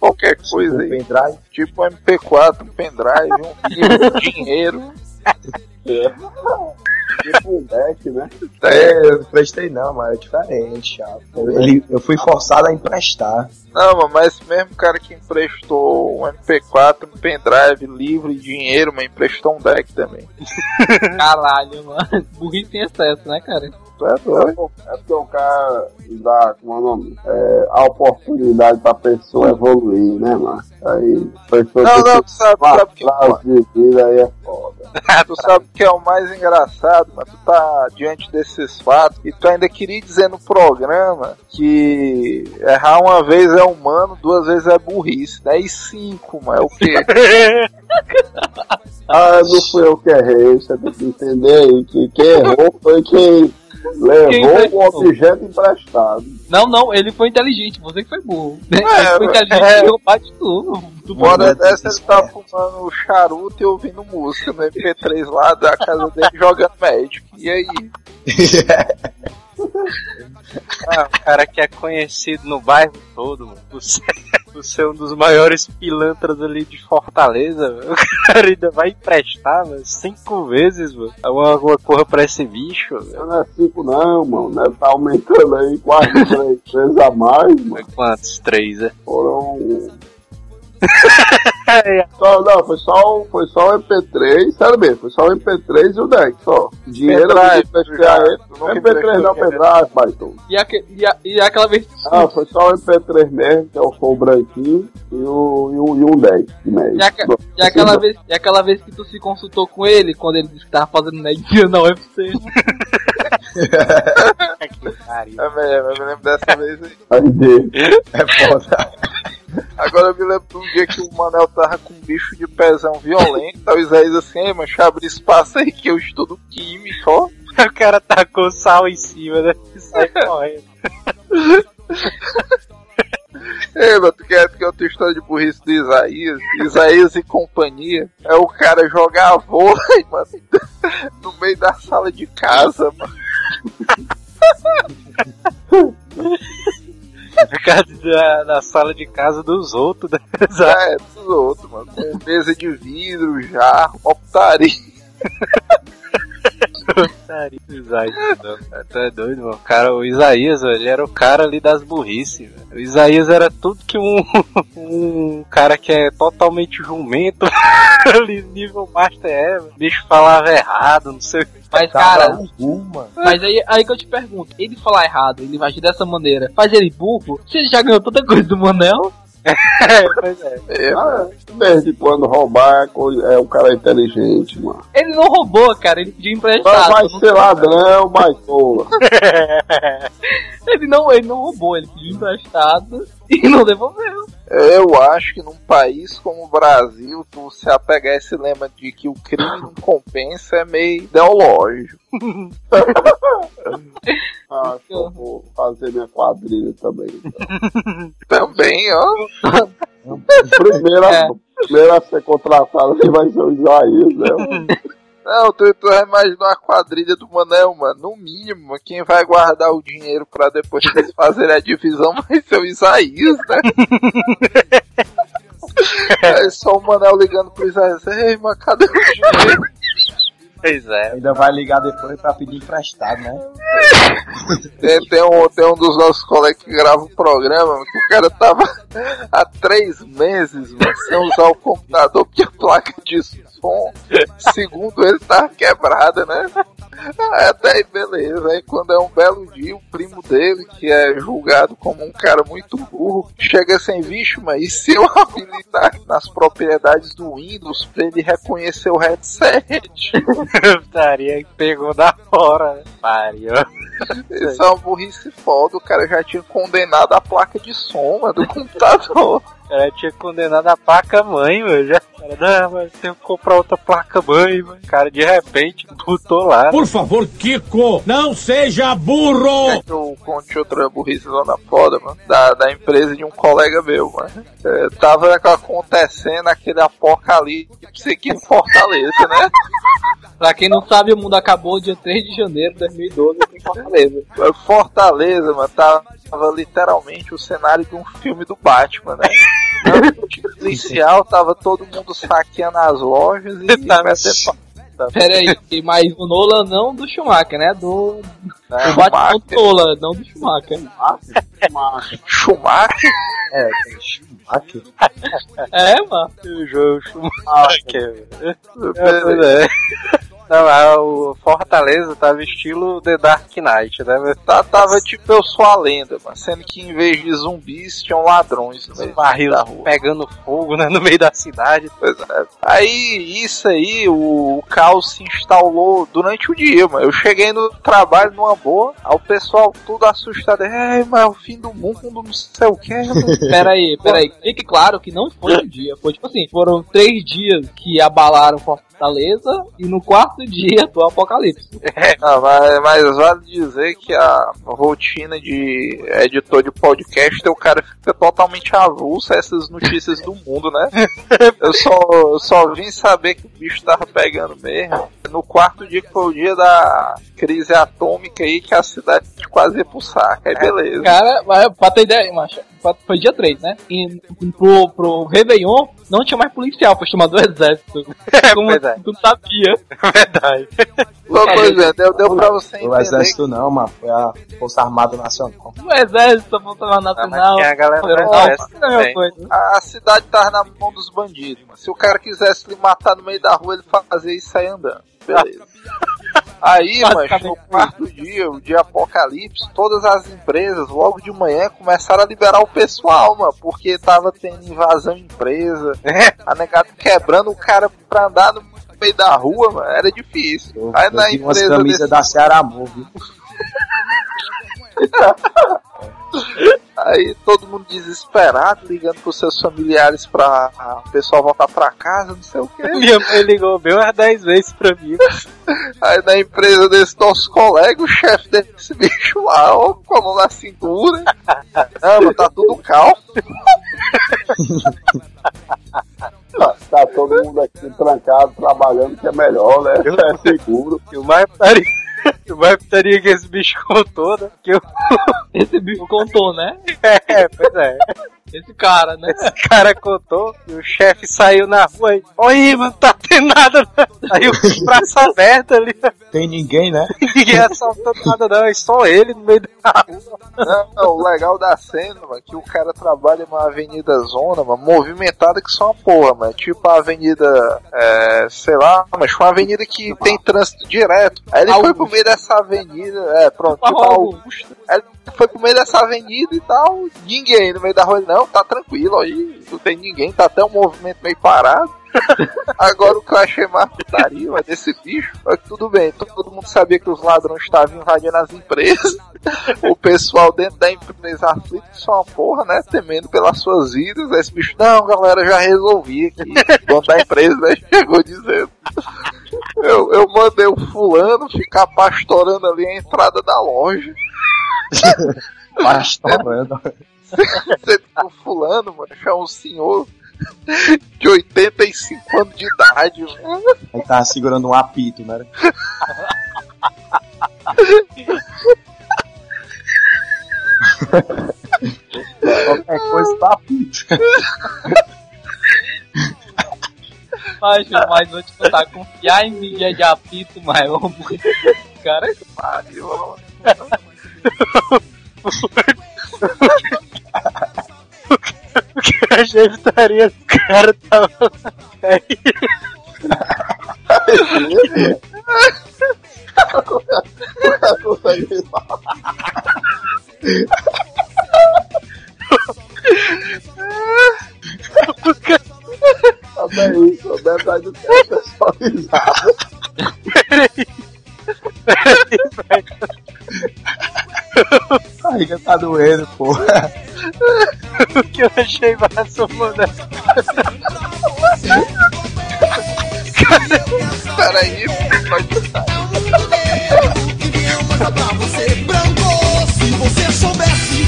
Speaker 6: qualquer coisa
Speaker 5: Um
Speaker 6: aí.
Speaker 5: pendrive.
Speaker 6: Tipo um MP4, um pendrive, um livro, dinheiro.
Speaker 4: Tipo um deck, né?
Speaker 5: É, eu não prestei não, mas é diferente, chato. Eu, ele- eu fui forçado a emprestar.
Speaker 6: Não, mano, mas esse mesmo cara que emprestou um MP4, um pendrive, livro e dinheiro, mas emprestou um deck também.
Speaker 7: Caralho, mano. Burrice em excesso, né, cara?
Speaker 6: Tu é doido?
Speaker 4: É porque o cara dá, como é o nome? É, a oportunidade pra pessoa evoluir, né, mano? Aí, pessoa
Speaker 6: Não, não, tu sabe, sabe que
Speaker 4: atrás de vida aí é foda.
Speaker 6: Tu sabe o que é o mais engraçado, mas tu tá diante desses fatos e tu ainda queria dizer no programa que errar uma vez é humano, duas vezes é burrice. Daí cinco, mas é o quê?
Speaker 4: Ah, não fui eu que errei, você tem que entender que quem errou foi quem levou o objeto emprestado.
Speaker 7: Não, não, ele foi inteligente, você que foi burro. ele
Speaker 6: É,
Speaker 7: foi inteligente
Speaker 6: é.
Speaker 7: e roubar de tudo.
Speaker 5: É
Speaker 6: dessa ele tá fumando charuto e ouvindo música no MP3 lá da casa dele jogando Magic. E aí?
Speaker 3: Ah, o cara que é conhecido no bairro todo, mano. Por ser, por ser um dos maiores pilantras ali de Fortaleza, mano. O cara ainda vai emprestar, mano, cinco vezes, mano. Alguma, alguma coisa pra esse bicho, mano.
Speaker 4: Não é cinco não, mano, né? Tá aumentando aí quase três vezes a mais, mano.
Speaker 3: Quantos? Três, né?
Speaker 4: Foram. Só, não, foi só, foi só o MP3, sério mesmo, foi só o MP3 e o deck, só. Dinheiro eu
Speaker 6: Pendrive,
Speaker 4: emprestei.
Speaker 6: Tu nunca
Speaker 4: MP3 não, pendrive, baitão.
Speaker 7: E, aque, e, a- e aquela vez que tu-
Speaker 4: Ah, foi só o MP3 mesmo, que é o som branquinho, e, o, e, o, e um deck.
Speaker 7: E, aque- e aquela vez, e aquela vez que tu se consultou com ele, quando ele disse que tava fazendo medicina na UFC.
Speaker 3: Que pariu.
Speaker 6: É mesmo, eu me lembro dessa vez aí.
Speaker 5: É foda.
Speaker 6: Agora eu me lembro de um dia que o Manel tava com um bicho de pezão violento, tá o Isaías assim, ei, mancha, abre espaço aí que eu estudo química, ó.
Speaker 3: O cara tacou sal em cima, né? Sai correndo.
Speaker 6: Ei, mano, tu quer que outra história de burrice do Isaías? Isaías e companhia é o cara jogar vôlei, mano, no meio da sala de casa, mano.
Speaker 3: Na na sala de casa dos outros, né?
Speaker 6: É, dos outros, mano. Com mesa de vidro, jarro. Putaria,
Speaker 3: Isaías, não, cara, tu é doido, mano. Cara, o Isaías, ele era o cara ali das burrices, velho. O Isaías era tudo que um, um cara que é totalmente jumento, ali, nível Master é. O bicho falava errado, não sei o que.
Speaker 7: Mas, cara, mas aí, aí que eu te pergunto, ele falar errado, ele agir dessa maneira, faz ele burro? Se ele já ganhou tanta coisa do Manel,
Speaker 3: pois é.
Speaker 6: É,
Speaker 4: Ah, desde quando roubar é é um cara inteligente, mano.
Speaker 7: ele não roubou, cara, ele pediu
Speaker 4: Vai,
Speaker 7: emprestado.
Speaker 4: vai
Speaker 7: Não-
Speaker 4: ser ladrão, mas porra.
Speaker 7: Ele não, ele não roubou, ele pediu emprestado e não devolveu.
Speaker 6: Eu acho que num país como o Brasil, tu se apegar a esse lema de que o crime não compensa é meio ideológico.
Speaker 4: Ah, Acho que eu vou fazer minha quadrilha também.
Speaker 6: Também, ó.
Speaker 4: Primeira,
Speaker 7: É.
Speaker 4: primeira a ser contratada vai ser o Isaías, né?
Speaker 6: Não, tu, tu vai imaginar a quadrilha do Manel, mano. No mínimo, quem vai guardar o dinheiro pra depois eles fazerem a divisão vai ser o Isaías, né? É só o Manel ligando pro Isaías. Ei, mas cadê o dinheiro?
Speaker 3: Pois é.
Speaker 5: Ainda vai ligar depois pra pedir emprestado, né?
Speaker 6: Tem, tem um, tem um dos nossos colegas que grava um programa que o cara tava há três meses mano, sem usar o computador porque a placa de som, segundo ele, tava quebrada, né? Até aí, beleza. Aí quando é um belo dia, o primo dele, que é julgado como um cara muito burro, chega sem bicho, mas e se eu habilitar nas propriedades do Windows pra ele reconhecer o headset?
Speaker 3: Putaria que pegou da hora, né? Pariu.
Speaker 6: Isso é uma burrice foda, o cara já tinha condenado a placa de som mano, do computador.
Speaker 3: O cara tinha condenado a placa mãe, mano. Já. Cara, não, mas tem que comprar outra placa mãe, mano. Cara, de repente, botou lá.
Speaker 9: Por favor, Kiko, não seja burro!
Speaker 6: Que eu conte outra burrice lá na foda, mano? Da, da empresa de um colega meu, mano. É, tava acontecendo aquele apocalipse aqui em Fortaleza, né?
Speaker 7: Pra quem não sabe, o mundo acabou dia 3 de janeiro de 2012 aqui em Fortaleza.
Speaker 6: Fortaleza, mano, tava, tava literalmente o cenário de um filme do Batman, né? No policial, tava todo mundo saqueando as lojas e
Speaker 3: Tá
Speaker 6: metendo
Speaker 7: Pera aí, mas o Nolan não do Schumacher, né? Do.
Speaker 6: É,
Speaker 7: o Batman
Speaker 6: Schumacher.
Speaker 7: do Nolan, não do Schumacher.
Speaker 6: Schumacher.
Speaker 5: É, tem Schumacher.
Speaker 7: É, mano.
Speaker 3: O João Schumacher. velho. É, é. Não, ah, o Fortaleza tava estilo The Dark Knight, né?
Speaker 6: Tá, tava tipo Eu Sou a Lenda, mano. Sendo que em vez de zumbis tinham ladrões no meio
Speaker 3: barril
Speaker 6: da rua.
Speaker 3: pegando fogo, né? No meio da cidade.
Speaker 6: Pois é. Aí, isso aí, o, o caos se instalou durante o dia, mano. Eu cheguei no trabalho numa boa, aí o pessoal tudo assustado. É, mas é o fim do mundo, não sei o que.
Speaker 7: Pera aí, pera aí. Fique claro que não foi um dia. Foi tipo assim, foram três dias que abalaram Fortaleza e no quarto dia do apocalipse.
Speaker 6: Ah, mas, mas vale dizer que a rotina de editor de podcast, o cara fica totalmente avulso a essas notícias do mundo, né? Eu só, eu só vim saber que o bicho tava pegando mesmo. No quarto dia que foi o dia da crise atômica aí, que a cidade quase ia pro saco. Aí beleza.
Speaker 7: Cara, mas pra ter ideia, macho, pra- foi dia 3, né? E pro, pro Réveillon não tinha mais policial, foi chamado do exército. Como
Speaker 3: pois é.
Speaker 7: tu sabia.
Speaker 3: Verdade.
Speaker 6: Pois é, deu, deu pra você
Speaker 5: O
Speaker 6: entender
Speaker 5: exército não, mano. Foi a Força Armada Nacional.
Speaker 7: O exército, a Força
Speaker 3: Ah,
Speaker 7: Nacional.
Speaker 3: tinha a galera do
Speaker 7: Federal,
Speaker 3: exército
Speaker 7: é a
Speaker 6: a, cidade tava na mão dos bandidos. Mano. Se o cara quisesse lhe matar no meio da rua, ele fazia isso e sair andando. Beleza. Aí, mas no quarto dia, o dia apocalipse, todas as empresas, logo de manhã, começaram a liberar o pessoal, mano, porque tava tendo invasão de empresa, a negada quebrando o cara pra andar no meio da rua, mano, era difícil. Aí
Speaker 5: eu
Speaker 6: na
Speaker 5: umas
Speaker 6: empresa
Speaker 5: camisas
Speaker 6: desse-
Speaker 5: da Ceará?
Speaker 6: Aí todo mundo desesperado, ligando pros seus familiares pra o pessoal voltar pra casa, não sei o que.
Speaker 3: Minha mãe ligou bem umas 10 vezes pra mim.
Speaker 6: Aí na empresa desse nosso colega, o chefe desse bicho lá, ó, com a mão na cintura. Não, mas tá tudo calmo.
Speaker 4: Tá, todo mundo aqui trancado, trabalhando, que é melhor, né? É seguro.
Speaker 3: E o mais putaria, mais putaria que esse bicho contou, né? Que eu...
Speaker 7: Esse bicho contou, né?
Speaker 3: É, pois é.
Speaker 7: Esse cara, né?
Speaker 3: Esse cara contou e o chefe saiu na rua e. Oi, mano, tá tendo nada. Aí o braço aberto ali.
Speaker 5: Tem ninguém, né?
Speaker 3: Ninguém assaltou nada, não. É só ele no meio da rua.
Speaker 6: Não, não, o legal da cena, mano, é que o cara trabalha numa avenida zona, mano, movimentada que só uma porra, mano. Tipo a avenida, é, sei lá, mas uma avenida que tem trânsito direto. Aí ele foi pro meio dessa avenida, é, pronto, tipo a Augusta. Aí ele foi pro meio dessa avenida e tal, ninguém no meio da rua, ele, não, tá tranquilo aí, não tem ninguém, tá até um movimento meio parado. Agora o que eu achei mais putaria desse bicho é que tudo bem, todo mundo sabia que os ladrões estavam invadindo as empresas. O pessoal dentro da empresa aflito só uma porra, né? Temendo pelas suas vidas. Esse bicho, não, galera, já resolvi aqui. O dono da empresa né, chegou dizendo. Eu, eu mandei o fulano ficar pastorando ali a entrada da loja.
Speaker 5: Pastorando.
Speaker 6: Você o fulano, mano, é um senhor de 85 anos de idade.
Speaker 5: Aí tava segurando um apito, né? Qualquer coisa tá apito.
Speaker 7: Mas, mas vou te contar, confiar em mídia de apito, mas ô, cara,
Speaker 6: Pariu,
Speaker 3: que eu achei putaria do cara tava. Aí,
Speaker 4: Até isso, o detalhe do teste é só risada.
Speaker 5: A barriga tá doendo, porra.
Speaker 3: o que eu achei massa, mano.
Speaker 6: Peraí, pode estar.
Speaker 10: que vier mostrar pra você branco. Se você soubesse